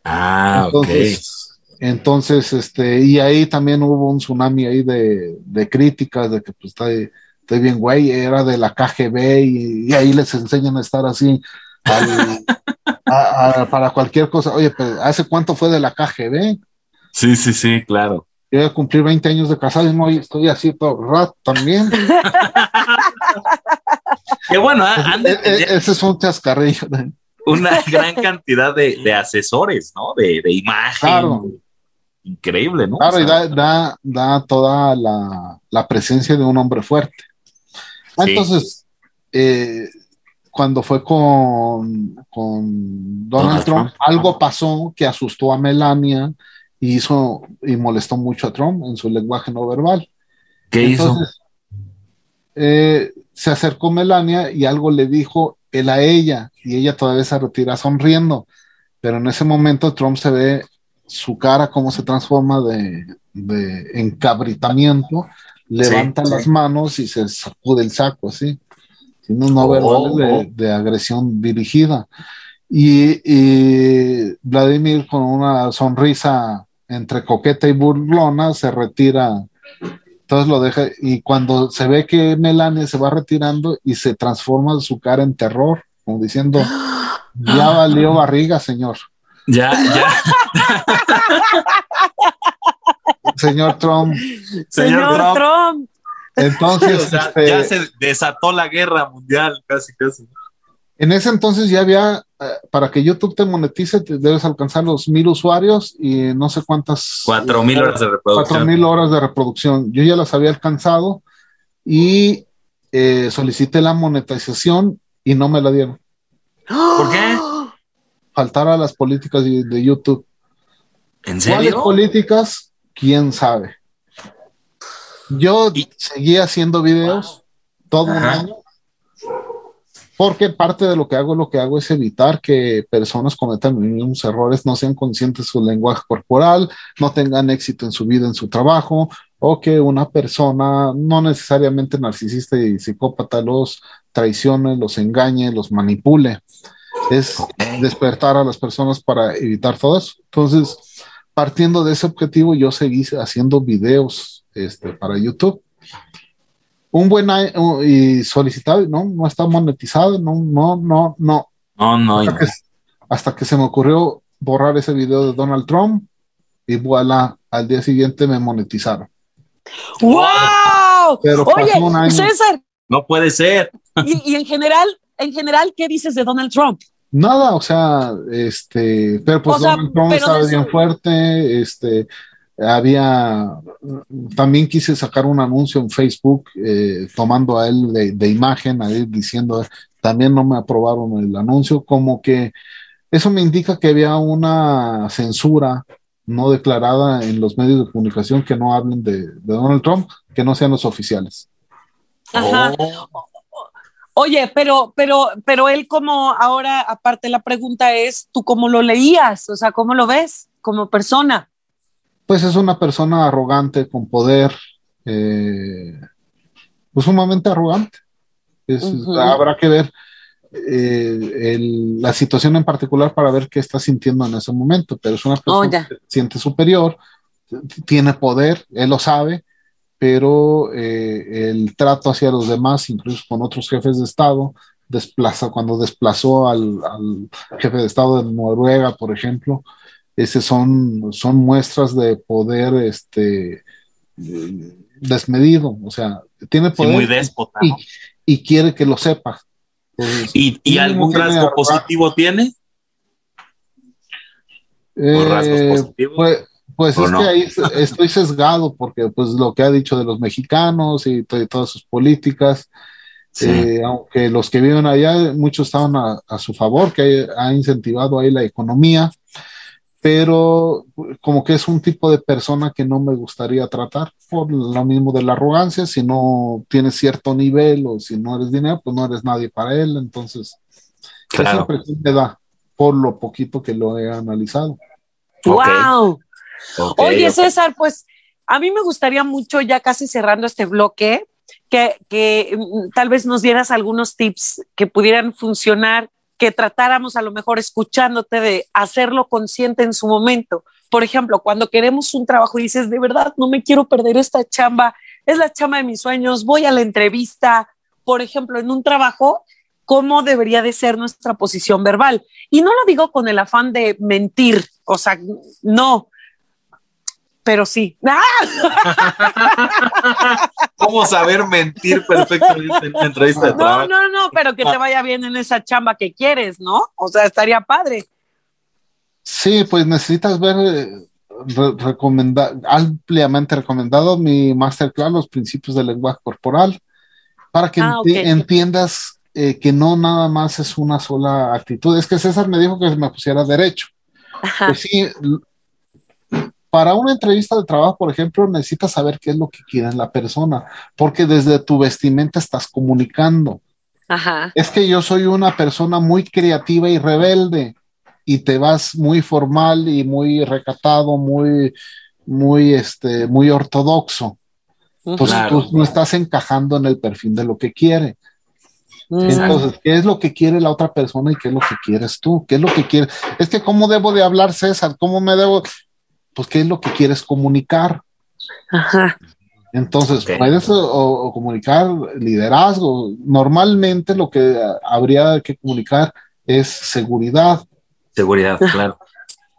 Ah, ok.
Entonces, entonces, este, y ahí también hubo un tsunami ahí de, de críticas de que pues estoy, estoy bien, güey, era de la KGB y, y ahí les enseñan a estar así al- a- a- para cualquier cosa. Oye, pues, ¿hace cuánto fue de la KGB?
Sí, sí, sí, claro.
Yo voy a cumplir 20 años de casado y estoy así todo el rato también.
Qué bueno, ¿eh? Han de
E- e- ese es un chascarrillo.
una gran cantidad de, asesores, ¿no? De, imagen. Increíble, ¿no?
Claro, y da, da, toda la, presencia de un hombre fuerte. Entonces, eh, cuando fue con, con Donald, Trump, algo pasó que asustó a Melania y hizo y molestó mucho a Trump en su lenguaje no verbal.
¿Qué hizo?
Eh, se acercó Melania y algo le dijo él a ella y ella todavía se retira sonriendo, pero en ese momento Trump se ve su cara cómo se transforma de, encabritamiento, levanta las manos y se sacude el saco así, sino no verbales oh. de, agresión dirigida. Y, y, Vladimir con una sonrisa entre coqueta y burlona se retira entonces lo deja y cuando se ve que Melania se va retirando y se transforma su cara en terror, como diciendo, ya valió barriga, señor.
Ya, ya.
señor Trump.
Señor, Trump.
Entonces,
este, ya se desató la guerra mundial, casi, casi.
En ese entonces ya había, eh, para que YouTube te monetice, te debes alcanzar los mil usuarios y no sé cuántas.
Cuatro mil horas de reproducción.
Cuatro mil horas de reproducción. Yo ya las había alcanzado y eh, solicité la monetización y no me la dieron.
¿Por qué?
Faltar a las políticas de, YouTube.
¿En serio? ¿Cuáles
políticas? ¿Quién sabe? Yo seguí haciendo videos todo un año porque parte de lo que hago, lo que hago es evitar que personas cometan mismos errores, no sean conscientes de su lenguaje corporal, no tengan éxito en su vida, en su trabajo, o que una persona no necesariamente narcisista y psicópata los traicione, los engañe, los manipule. Es despertar a las personas para evitar todo eso. Entonces, partiendo de ese objetivo, yo seguí haciendo videos este, para YouTube un buen y solicitado, no, no está monetizado, no, no, no, no.
No, no.
Hasta, que, hasta que se me ocurrió borrar ese video de Donald Trump y voilà, al día siguiente me monetizaron.
¡Wow! Pero Oye, César.
No puede ser.
Y, en general, en general, ¿qué dices de Donald Trump?
Nada, o sea, este, pero pues Donald Trump estaba bien fuerte, este, había, también quise sacar un anuncio en Facebook eh, tomando a él de, imagen, a él diciendo, también no me aprobaron el anuncio, como que eso me indica que había una censura no declarada en los medios de comunicación que no hablen de, Donald Trump, que no sean los oficiales.
Ajá. Oh. Oye, pero, pero, pero él como ahora, aparte la pregunta es, ¿tú cómo lo leías? O sea, ¿cómo lo ves como persona?
Pues es una persona arrogante, con poder, eh, pues sumamente arrogante. Habrá que ver eh, la situación en particular para ver qué está sintiendo en ese momento, pero es una persona oh, que se siente superior, tiene poder, él lo sabe, pero eh, el trato hacia los demás, incluso con otros jefes de Estado, desplaza, cuando desplazó al, al jefe de Estado de Noruega, por ejemplo, ese son, son muestras de poder este, desmedido, o sea, tiene poder
muy déspota,
y, quiere que lo sepa.
¿Y, algún rasgo positivo tiene?
Eh, pues, pues es que ahí estoy sesgado porque pues lo que ha dicho de los mexicanos y, todas sus políticas, eh, aunque los que viven allá, muchos estaban a, su favor, que ha incentivado ahí la economía, pero como que es un tipo de persona que no me gustaría tratar por lo mismo de la arrogancia, si no tienes cierto nivel o si no eres dinero, pues no eres nadie para él, entonces claro. esa me da por lo poquito que lo he analizado.
¡Wow! Oye, César, pues a mí me gustaría mucho, ya casi cerrando este bloque, que, que mm, tal vez nos dieras algunos tips que pudieran funcionar que tratáramos a lo mejor escuchándote de hacerlo consciente en su momento. Por ejemplo, cuando queremos un trabajo y dices, de verdad, no me quiero perder esta chamba, es la chamba de mis sueños, voy a la entrevista, por ejemplo, en un trabajo, ¿cómo debería de ser nuestra posición verbal? Y no lo digo con el afán de mentir, o sea, no, pero sí.
¿Cómo saber mentir perfectamente en una entrevista de trabajo?
No, no, no, pero que te vaya bien en esa chamba que quieres, ¿no? O sea, estaría padre.
Sí, pues necesitas ver eh, ampliamente recomendado mi masterclass, los principios del lenguaje corporal, para que ah, entiendas eh, que no nada más es una sola actitud. Es que César me dijo que me pusiera derecho. Pues sí, para una entrevista de trabajo, por ejemplo, necesitas saber qué es lo que quiere la persona, porque desde tu vestimenta estás comunicando. Es que yo soy una persona muy creativa y rebelde y te vas muy formal y muy recatado, muy, muy, este, muy ortodoxo. Entonces tú no estás encajando en el perfil de lo que quiere. Entonces, ¿qué es lo que quiere la otra persona y qué es lo que quieres tú? ¿Qué es lo que quieres? Es que, ¿cómo debo de hablar, César? ¿Cómo me debo? Pues, ¿qué es lo que quieres comunicar? Ajá. Entonces, puedes o, comunicar liderazgo. Normalmente lo que habría que comunicar es seguridad.
Seguridad, claro.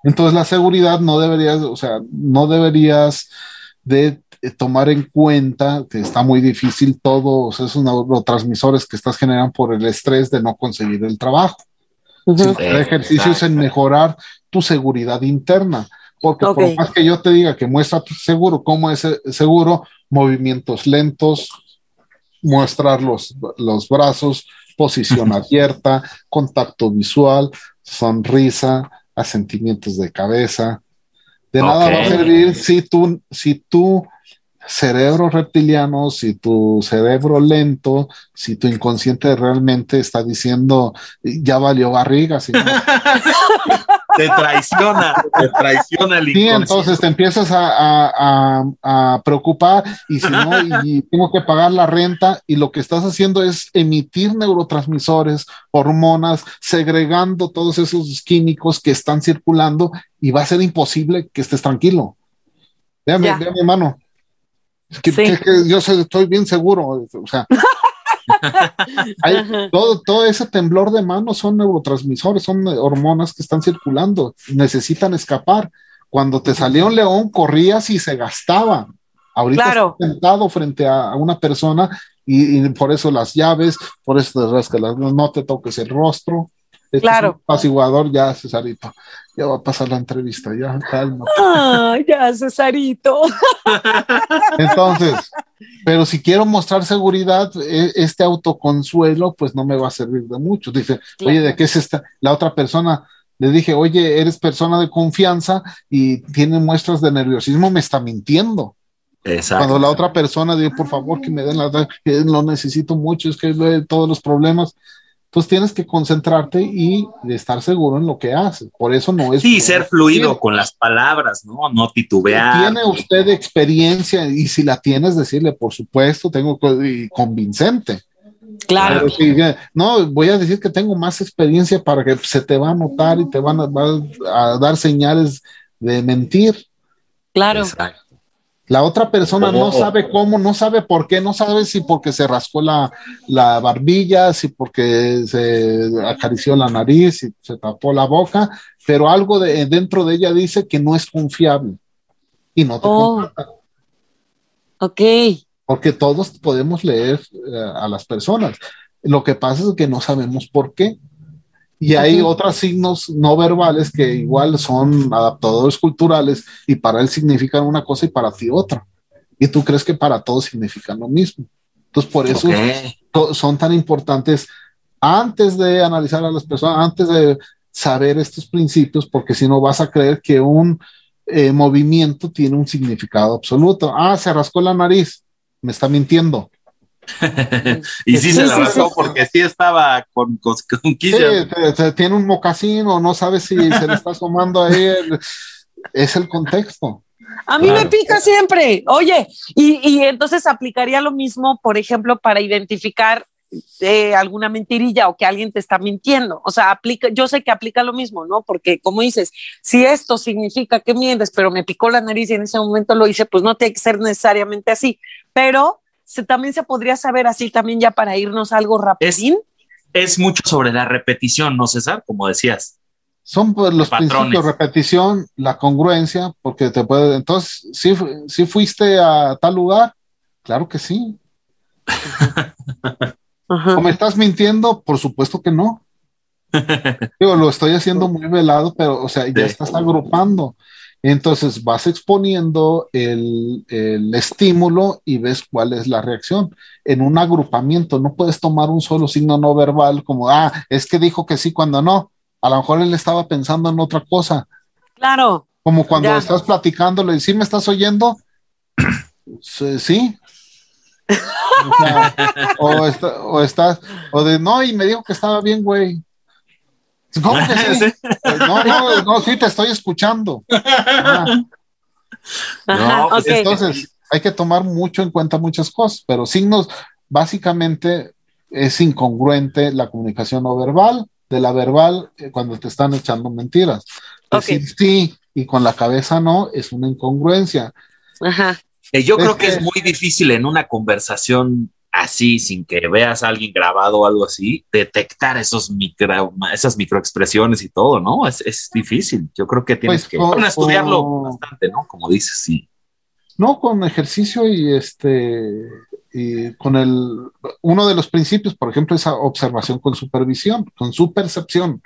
Entonces, la seguridad no deberías, o sea, no deberías de tomar en cuenta que está muy difícil todos esos neurotransmisores que estás generando por el estrés de no conseguir el trabajo. el ejercicio es en mejorar tu seguridad interna. Porque por más que yo te diga que muestra seguro, ¿cómo es seguro? Movimientos lentos, mostrar los, los brazos, posición abierta, contacto visual, sonrisa, asentimientos de cabeza. De nada va a servir si tú, si tú cerebro reptiliano, si tu cerebro lento, si tu inconsciente realmente está diciendo, ya valió barriga.
te traiciona, te traiciona el
Sí, entonces te empiezas a, preocupar y si no, y tengo que pagar la renta y lo que estás haciendo es emitir neurotransmisores, hormonas, segregando todos esos químicos que están circulando y va a ser imposible que estés tranquilo. Véame, mi mano. Que, yo estoy bien seguro, o sea, todo, todo ese temblor de mano son neurotransmisores, son hormonas que están circulando, necesitan escapar. Cuando te salió un león, corrías y se gastaba. Ahorita claro. estás sentado frente a, una persona y, por eso las llaves, por eso te rascas no te toques el rostro. Este claro. apaciguador, ya, Cesarito. Ya va a pasar la entrevista, ya, calma.
Ah, ya, Cesarito.
Entonces, pero si quiero mostrar seguridad, e, este autoconsuelo, pues no me va a servir de mucho. Dice, oye, ¿de qué es esta? La otra persona le dije, oye, eres persona de confianza y tiene muestras de nerviosismo, me está mintiendo. Exacto. Cuando la otra persona dice, por favor, que me den la que lo necesito mucho, es que todos los problemas. Entonces tienes que concentrarte y estar seguro en lo que haces. Por eso no es.
Sí, ser fluido con las palabras, ¿no? No titubear.
¿Tiene usted experiencia? Y si la tienes, decirle, por supuesto, tengo convincente.
Claro.
no, voy a decir que tengo más experiencia para que se te va a notar y te van a, dar señales de mentir.
Claro.
La otra persona no sabe cómo, no sabe por qué, no sabe si porque se rascó la, barbilla, si porque se acarició la nariz, si se tapó la boca, pero algo de, dentro de ella dice que no es confiable y no te oh.
Ok.
Porque todos podemos leer eh, a las personas. Lo que pasa es que no sabemos por qué. Y hay otros signos no verbales que igual son adaptadores culturales y para él significan una cosa y para ti otra. Y tú crees que para todos significan lo mismo. Entonces, por eso son tan importantes antes de analizar a las personas, antes de saber estos principios, porque si no vas a creer que un eh, movimiento tiene un significado absoluto. Ah, se rascó la nariz, me está mintiendo.
y sí, se la rascó porque sí estaba con, con,
tiene un mocasín o no sabe si se le está asomando ahí. es el contexto.
A mí me pica siempre. Oye, y, entonces aplicaría lo mismo, por ejemplo, para identificar eh, alguna mentirilla o que alguien te está mintiendo. O sea, aplica, yo sé que aplica lo mismo, ¿no? Porque como dices, si esto significa que mientes, pero me picó la nariz y en ese momento lo hice, pues no tiene que ser necesariamente así. Pero también se podría saber así también ya para irnos algo rápido.
Es, mucho sobre la repetición, ¿no, César? Como decías.
Son pues, los principios, repetición, la congruencia, porque te puede. Entonces, ¿sí, ¿sí fuiste a tal lugar? Claro que sí. ¿O me estás mintiendo? Por supuesto que no. Digo, lo estoy haciendo muy velado, pero, o sea, ya estás agrupando. Entonces vas exponiendo el, el, estímulo y ves cuál es la reacción. En un agrupamiento no puedes tomar un solo signo no verbal como, ah, es que dijo que sí cuando no. A lo mejor él estaba pensando en otra cosa.
Claro.
Como cuando estás platicándole, ¿sí me estás oyendo? sí. O, o, estás, o de no, y me dijo que estaba bien, güey. ¿Cómo que sí? No, no, no, sí, te estoy escuchando. Ah. Pues entonces, hay que tomar mucho en cuenta muchas cosas, pero signos, básicamente, es incongruente la comunicación no verbal de la verbal eh, cuando te están echando mentiras. Decir sí y con la cabeza no es una incongruencia.
Ajá. Eh, yo creo que es muy difícil en una conversación así, sin que veas a alguien grabado o algo así, detectar esos micro, esas microexpresiones y todo, ¿no? Es, es difícil. Yo creo que tienes pues que estudiarlo bastante, ¿no? Como dices, sí.
No, con ejercicio y este y con el uno de los principios, por ejemplo, esa observación con supervisión, con su percepción,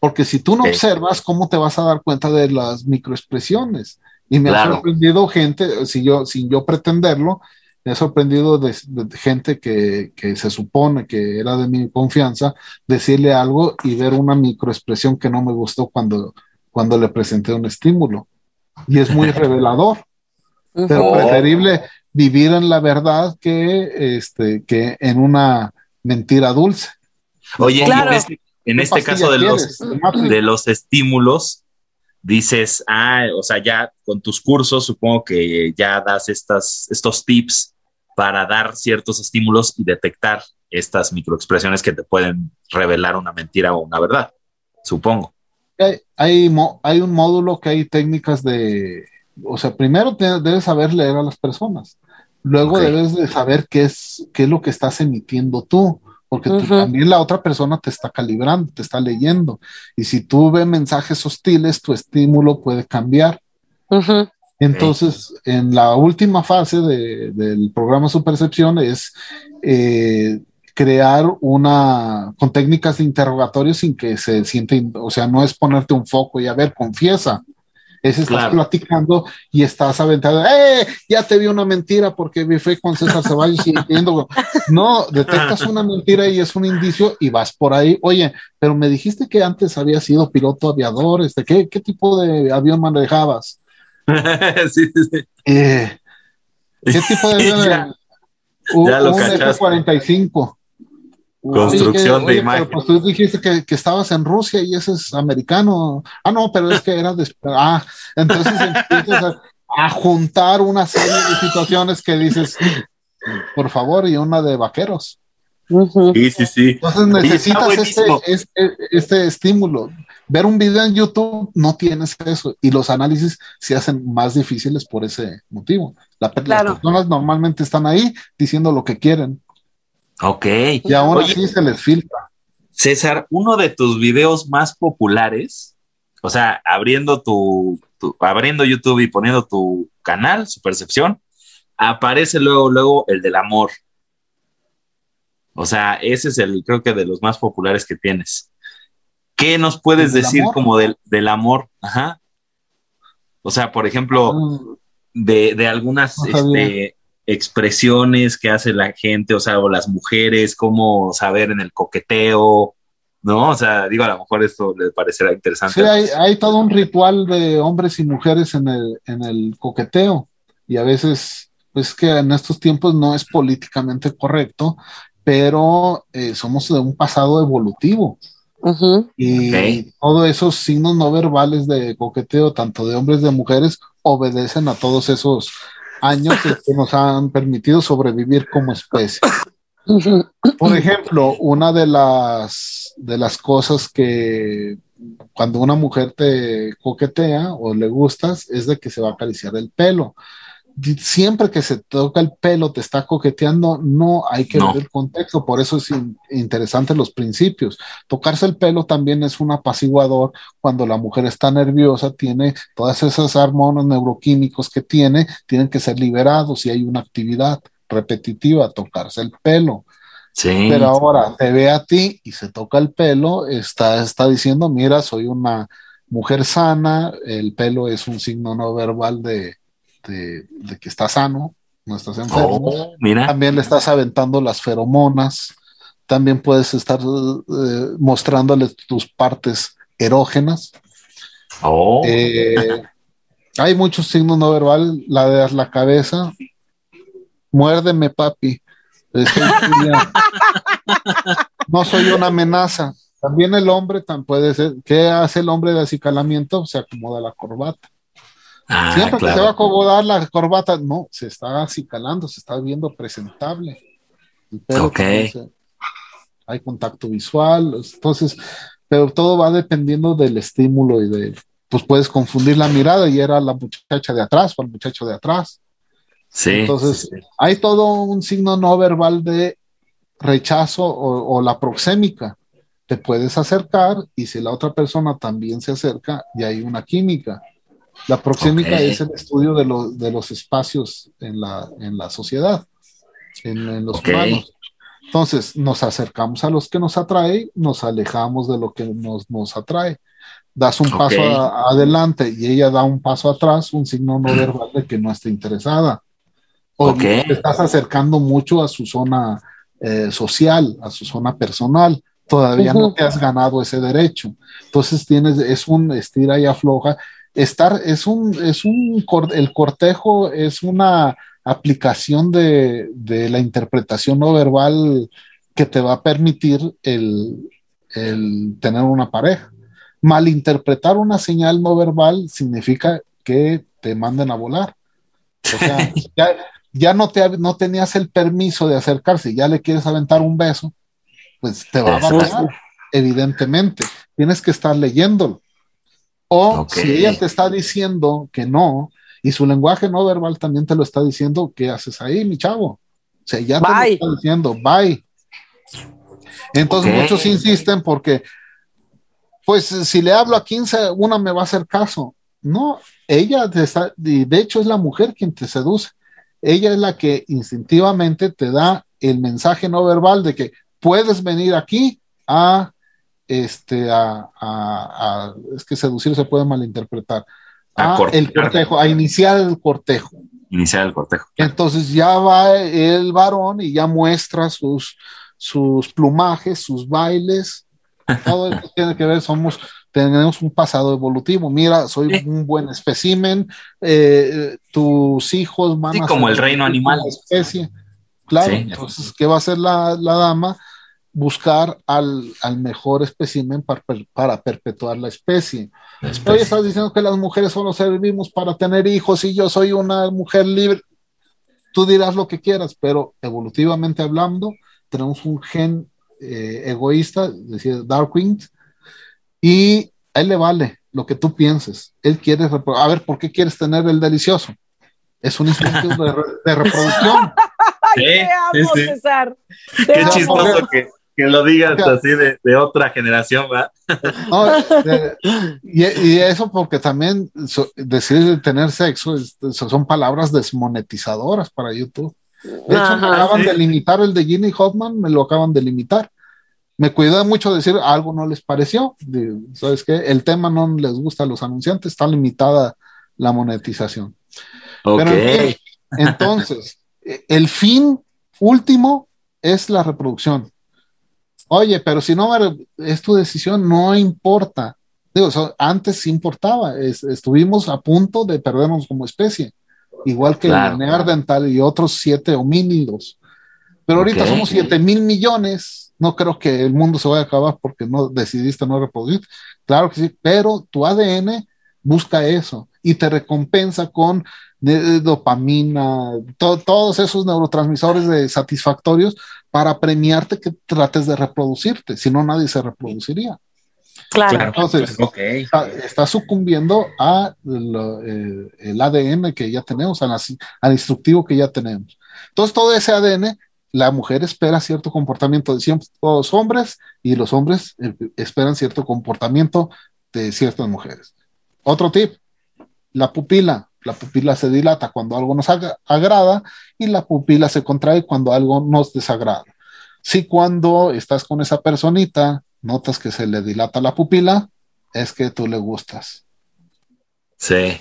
porque si tú no observas, ¿cómo te vas a dar cuenta de las microexpresiones? Y me ha sorprendido gente, si yo, sin yo pretenderlo, me ha sorprendido de, gente que, se supone que era de mi confianza, decirle algo y ver una microexpresión que no me gustó cuando, cuando le presenté un estímulo. Y es muy revelador. Pero preferible vivir en la verdad que, este, que en una mentira dulce.
Oye, en este, en este caso de los, de los estímulos, dices, ah, o sea, ya con tus cursos supongo que ya das estas, estos tips para dar ciertos estímulos y detectar estas microexpresiones que te pueden revelar una mentira o una verdad, supongo.
Hay, hay, un módulo que hay técnicas de, o sea, primero debes saber leer a las personas, luego debes de saber qué es, qué es lo que estás emitiendo tú, porque también la otra persona te está calibrando, te está leyendo, y si tú ves mensajes hostiles, tu estímulo puede cambiar. Entonces, en la última fase del programa su percepción es eh, crear una, con técnicas de interrogatorio sin que se siente, o sea, no es ponerte un foco y a ver, confiesa. Es estás platicando y estás aventando, ¡eh! Ya te vi una mentira porque me fue con César Ceballos y entiendo. No, detectas una mentira y es un indicio y vas por ahí. Oye, pero me dijiste que antes había sido piloto aviador, este, ¿qué, qué tipo de avión manejabas? sí, sí, sí. Eh, ¿Qué tipo de
ya, un, ya lo un
F-45.
Construcción de imagen.
pues tú dijiste que, que, estabas en Rusia y ese es americano. Ah, no, pero es que era de. Ah, entonces empiezas a, a, juntar una serie de situaciones que dices, por favor, y una de vaqueros.
Sí, sí, sí.
Entonces necesitas este, este, este, estímulo. Ver un video en YouTube no tienes eso y los análisis se hacen más difíciles por ese motivo. La, Las personas normalmente están ahí diciendo lo que quieren.
Ok.
Y ahora sí se les filtra.
César, uno de tus videos más populares, o sea, abriendo tu, abriendo YouTube y poniendo tu canal, su percepción, aparece luego, luego el del amor. O sea, ese es el, creo que de los más populares que tienes. ¿Qué nos puedes decir como del, del, amor? Ajá. O sea, por ejemplo, ah. de, de, algunas este, expresiones que hace la gente, o sea, o las mujeres, cómo saber en el coqueteo, ¿no? O sea, digo, a lo mejor esto les parecerá interesante.
Sí, hay, hay todo un ritual de hombres y mujeres en el, en el coqueteo y a veces, pues que en estos tiempos no es políticamente correcto pero eh, somos de un pasado evolutivo. Y todos esos signos no verbales de coqueteo, tanto de hombres como de mujeres, obedecen a todos esos años que nos han permitido sobrevivir como especie. Por ejemplo, una de las, de las cosas que cuando una mujer te coquetea o le gustas es de que se va a acariciar el pelo siempre que se toca el pelo te está coqueteando, no hay que ver el contexto, por eso es interesante los principios. Tocarse el pelo también es un apaciguador cuando la mujer está nerviosa, tiene todas esas hormonas neuroquímicos que tiene, tienen que ser liberados y hay una actividad repetitiva, tocarse el pelo. Sí. Pero ahora te ve a ti y se toca el pelo, está, está diciendo, mira, soy una mujer sana, el pelo es un signo no verbal de, de, que está sano, no estás enfermo. Oh, también le estás aventando las feromonas, también puedes estar eh, mostrándole tus partes erógenas. Oh. Eh, hay muchos signos no verbal, la de la cabeza, muérdeme papi. no soy una amenaza. También el hombre tan puede ser. ¿Qué hace el hombre de acicalamiento? Se acomoda la corbata. Ah, Siempre que se va a acomodar la corbata, no, se está acicalando, se está viendo presentable. ok. hay contacto visual, entonces, pero todo va dependiendo del estímulo y de, pues puedes confundir la mirada y era la muchacha de atrás o el muchacho de atrás. Sí. Entonces, hay todo un signo no verbal de rechazo o, la proxémica. Te puedes acercar y si la otra persona también se acerca, ya hay una química. La proxémica es el estudio de, de, los espacios en la, en la sociedad, en, los humanos. Entonces, nos acercamos a los que nos atrae, nos alejamos de lo que nos, nos atrae. Das un paso adelante y ella da un paso atrás, un signo no verbal de que no está interesada. O te estás acercando mucho a su zona eh, social, a su zona personal. Todavía no te has ganado ese derecho. Entonces tienes, es un estira y afloja estar, es un, es un, el cortejo es una aplicación de, la interpretación no verbal que te va a permitir el, tener una pareja. Malinterpretar una señal no verbal significa que te manden a volar. O sea, ya, no, te, no tenías el permiso de acercarse, ya le quieres aventar un beso, pues te va a bajar, evidentemente. Tienes que estar leyéndolo. O si ella te está diciendo que no, y su lenguaje no verbal también te lo está diciendo, ¿qué haces ahí, mi chavo? O sea, ya te lo está diciendo, bye. Entonces muchos insisten porque, pues si le hablo a 15, una me va a hacer caso. No, ella te está, de hecho es la mujer quien te seduce. Ella es la que instintivamente te da el mensaje no verbal de que puedes venir aquí a este, a, es que seducir se puede malinterpretar, a, el cortejo, a iniciar el cortejo.
Iniciar el cortejo.
Entonces ya va el varón y ya muestra sus, sus plumajes, sus bailes, todo eso tiene que ver, somos, tenemos un pasado evolutivo. Mira, soy un buen espécimen, eh, tus hijos
van a como el reino animal.
Especie. Claro, entonces, ¿qué va a hacer la, la dama? Buscar al, mejor espécimen para, perpetuar la especie. Hoy estás diciendo que las mujeres solo servimos para tener hijos y yo soy una mujer libre. Tú dirás lo que quieras, pero evolutivamente hablando, tenemos un gen eh, egoísta, decir Darwin, y a él le vale lo que tú pienses. Él quiere, a ver, ¿por qué quieres tener el delicioso? Es un instinto de, reproducción.
Ay, César.
Qué chistoso que, que lo digas así de, otra generación, ¿verdad?
y, eso porque también decir tener sexo son palabras desmonetizadoras para YouTube. De hecho, me acaban de limitar el de Ginny Hoffman, me lo acaban de limitar. Me cuidé mucho de decir algo no les pareció. ¿Sabes qué? El tema no les gusta a los anunciantes, está limitada la monetización. entonces, el fin último es la reproducción. Oye, pero si no es tu decisión, no importa. Digo, antes sí importaba, estuvimos a punto de perdernos como especie, igual que el neandertal y otros siete homínidos. Pero ahorita somos siete mil millones, no creo que el mundo se vaya a acabar porque no decidiste no reproducir. Claro que sí, pero tu ADN busca eso y te recompensa con dopamina, todos esos neurotransmisores de satisfactorios para premiarte que trates de reproducirte, si no nadie se reproduciría.
Claro.
Entonces,
Ok.
está, está sucumbiendo a lo- eh, el ADN que ya tenemos, al, al instructivo que ya tenemos. Entonces, todo ese ADN, la mujer espera cierto comportamiento de ciertos hombres y los hombres eh, esperan cierto comportamiento de ciertas mujeres. Otro tip, la pupila. La pupila se dilata cuando algo nos agra- agrada y la pupila se contrae cuando algo nos desagrada. Si cuando estás con esa personita notas que se le dilata la pupila, es que tú le gustas.
Sí,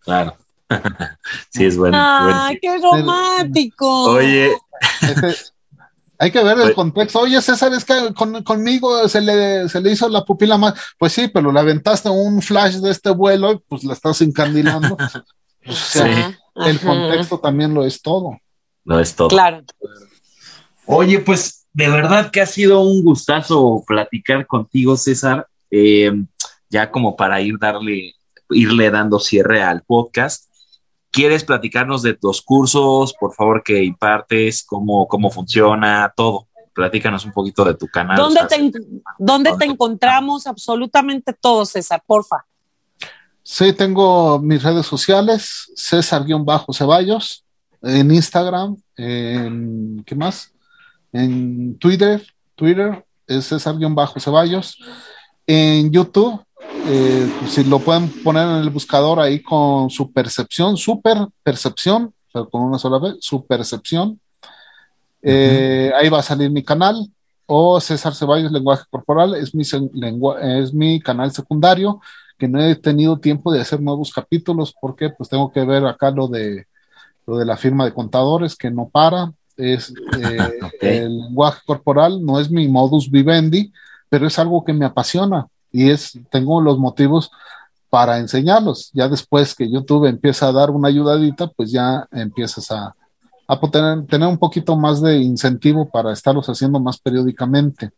claro. sí, es bueno.
¡Ay, qué romántico!
Oye,
Ese- hay que ver el
Oye.
contexto. Oye, César, es que con- conmigo se le, se le hizo la pupila más. Pues sí, pero le aventaste un flash de este vuelo y pues la estás encandilando. Pues, o sea,
Sí.
el
Ajá.
contexto también lo es todo.
no es todo.
Claro.
Oye, pues de verdad que ha sido un gustazo platicar contigo, César. Eh, ya como para ir darle, irle dando cierre al podcast. ¿Quieres platicarnos de tus cursos, por favor, que impartes, cómo, cómo funciona, todo? Platícanos un poquito de tu canal.
¿Dónde,
o sea,
te, en- ¿Dónde te encontramos? Absolutamente todo, César, porfa.
Sí, tengo mis redes sociales, César-Ceballos, en Instagram, en ¿qué más? En Twitter, Twitter es César-Ceballos, en YouTube, eh, si lo pueden poner en el buscador ahí con su percepción, super percepción, pero con una sola vez, su percepción. Eh, Ahí va a salir mi canal, o César Ceballos Lenguaje Corporal, es mi, lengua- es mi canal secundario que no he tenido tiempo de hacer nuevos capítulos porque pues tengo que ver acá lo de lo de la firma de contadores que no para es eh,
Ok.
el lenguaje corporal no es mi modus vivendi pero es algo que me apasiona y es tengo los motivos para enseñarlos ya después que YouTube empieza a dar una ayudadita pues ya empiezas a a tener, tener un poquito más de incentivo para estarlos haciendo más periódicamente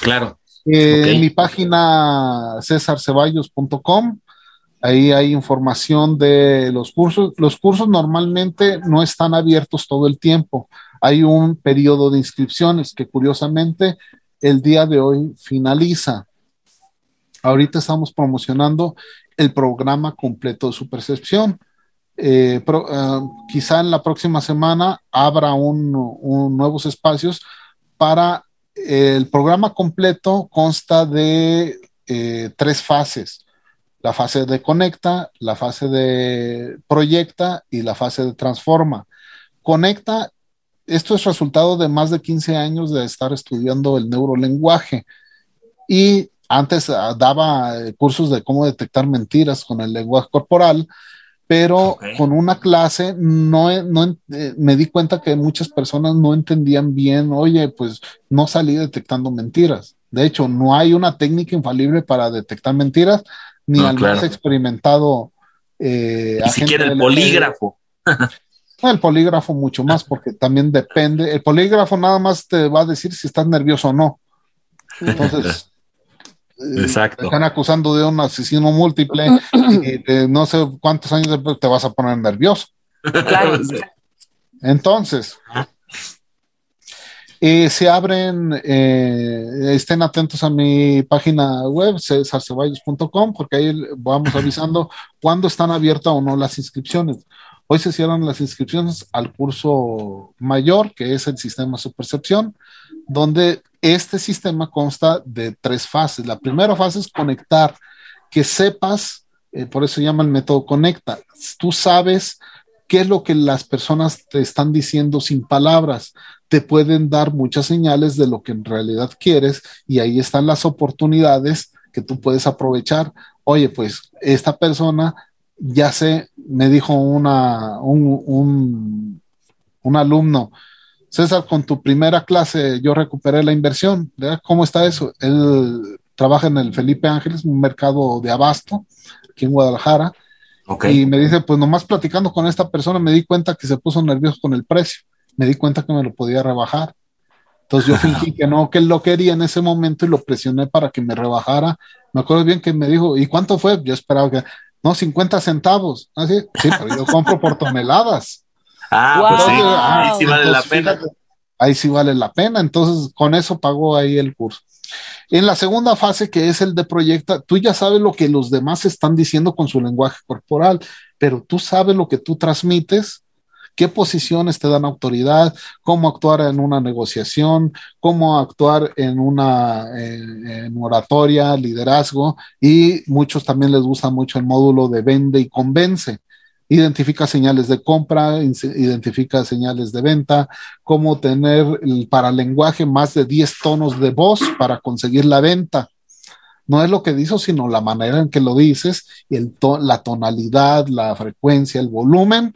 Claro.
eh. En mi página cesarceballos.com, ahí hay información de los cursos. Los cursos normalmente no están abiertos todo el tiempo. Hay un periodo de inscripciones que curiosamente el día de hoy finaliza. Ahorita estamos promocionando el programa completo de su percepción. Eh, eh, quizá en la próxima semana abra un, un nuevos espacios para el programa completo consta de eh, tres fases. La fase de conecta, la fase de proyecta y la fase de transforma. Conecta, esto es resultado de más de 15 años de estar estudiando el neurolenguaje y antes ah, daba eh, cursos de cómo detectar mentiras con el lenguaje corporal, pero
Ok.
con una clase no, eh, me di cuenta que muchas personas no entendían bien, oye, pues no salí detectando mentiras. De hecho, no hay una técnica infalible para detectar mentiras, ni
No,
al
claro.
más experimentado. eh,
Ni siquiera el polígrafo.
el polígrafo mucho más, porque también depende. El polígrafo nada más te va a decir si estás nervioso o no. Entonces,
Exacto.
te están acusando de un asesino múltiple y de no sé cuántos años después te vas a poner nervioso.
Claro.
Entonces, eh, se abren, eh, estén atentos a mi página web, cesarceballos.com, porque ahí vamos avisando cuándo están abiertas o no las inscripciones. Hoy se cierran las inscripciones al curso mayor, que es el sistema de percepción, donde este sistema consta de tres fases. La primera fase es conectar, que sepas, eh, por eso llama el método conecta. Tú sabes qué es lo que las personas te están diciendo sin palabras. Te pueden dar muchas señales de lo que en realidad quieres y ahí están las oportunidades que tú puedes aprovechar. Oye, pues esta persona, ya sé, me dijo una, un, un, un alumno, César, con tu primera clase yo recuperé la inversión. ¿verdad? ¿Cómo está eso? Él trabaja en el Felipe Ángeles, un mercado de abasto aquí en Guadalajara.
Ok.
Y me dice, pues nomás platicando con esta persona me di cuenta que se puso nervioso con el precio. Me di cuenta que me lo podía rebajar. Entonces yo fingí que no, que él lo quería en ese momento y lo presioné para que me rebajara. Me acuerdo bien que me dijo, ¿y cuánto fue? Yo esperaba que, no, 50 centavos. Así, sí, pero yo compro por toneladas.
Ah, pues sí,
Wow.
ahí sí vale la pena.
fíjate, ahí sí vale la pena. Entonces, con eso pagó ahí el curso. En la segunda fase, que es el de proyecta, tú ya sabes lo que los demás están diciendo con su lenguaje corporal, pero tú sabes lo que tú transmites, qué posiciones te dan autoridad, cómo actuar en una negociación, cómo actuar en una en oratoria, liderazgo, y muchos también les gusta mucho el módulo de vende y convence identifica señales de compra, identifica señales de venta, cómo tener el paralenguaje más de 10 tonos de voz para conseguir la venta. No es lo que dices, sino la manera en que lo dices, la tonalidad, la frecuencia, el volumen,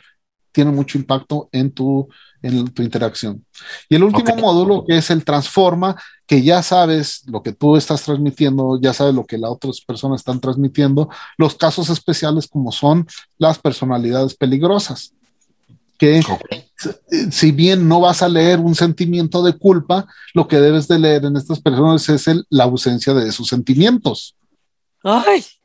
tiene mucho impacto en tu, en tu interacción. Y el último módulo, que es el transforma, que ya sabes lo que tú estás transmitiendo, ya sabes lo que las otras personas están transmitiendo, los casos especiales como son las personalidades peligrosas, que si bien no vas a leer un sentimiento de culpa, lo que debes de leer en estas personas es la ausencia de sus sentimientos.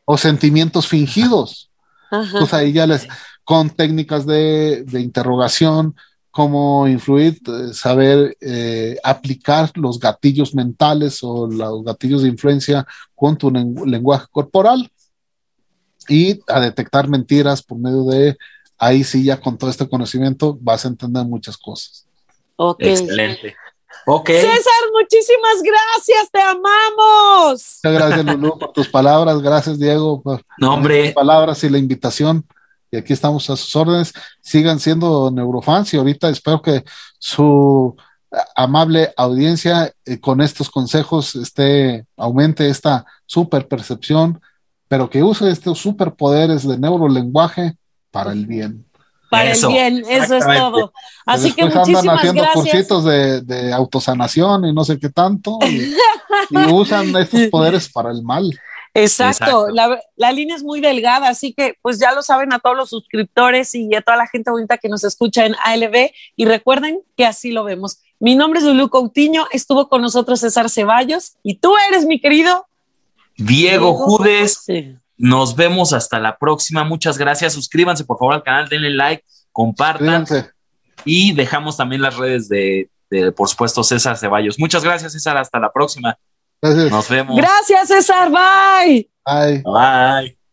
O sentimientos fingidos. Pues ahí ya les, con técnicas de, de interrogación, cómo influir, eh, saber eh, aplicar los gatillos mentales o los gatillos de influencia con tu lenguaje corporal y a detectar mentiras por medio de, ahí sí ya con todo este conocimiento vas a entender muchas cosas.
Excelente.
César, muchísimas gracias, te amamos.
Muchas gracias, Lulu, por tus palabras. Gracias, Diego, por
tus
palabras y la invitación y aquí estamos a sus órdenes. Sigan siendo neurofans y ahorita espero que su amable audiencia eh, con estos consejos este, aumente esta super percepción, pero que use estos superpoderes de neurolenguaje para el bien.
Para el bien, eso es todo. Así que muchísimas andan haciendo
cursitos de, de, autosanación y no sé qué tanto y usan estos poderes para el mal.
Exacto, La, línea es muy delgada, así que pues ya lo saben a todos los suscriptores y a toda la gente bonita que nos escucha en ALB y recuerden que así lo vemos. Mi nombre es Lulu Coutinho, estuvo con nosotros César Ceballos y tú eres mi querido
Diego, Judes. Nos vemos hasta la próxima, muchas gracias, suscríbanse por favor al canal, denle like, compartan y dejamos también las redes de, de, por supuesto, César Ceballos. Muchas gracias César, hasta la próxima.
Gracias.
Nos vemos.
Gracias, César. Bye.
Bye.
Bye.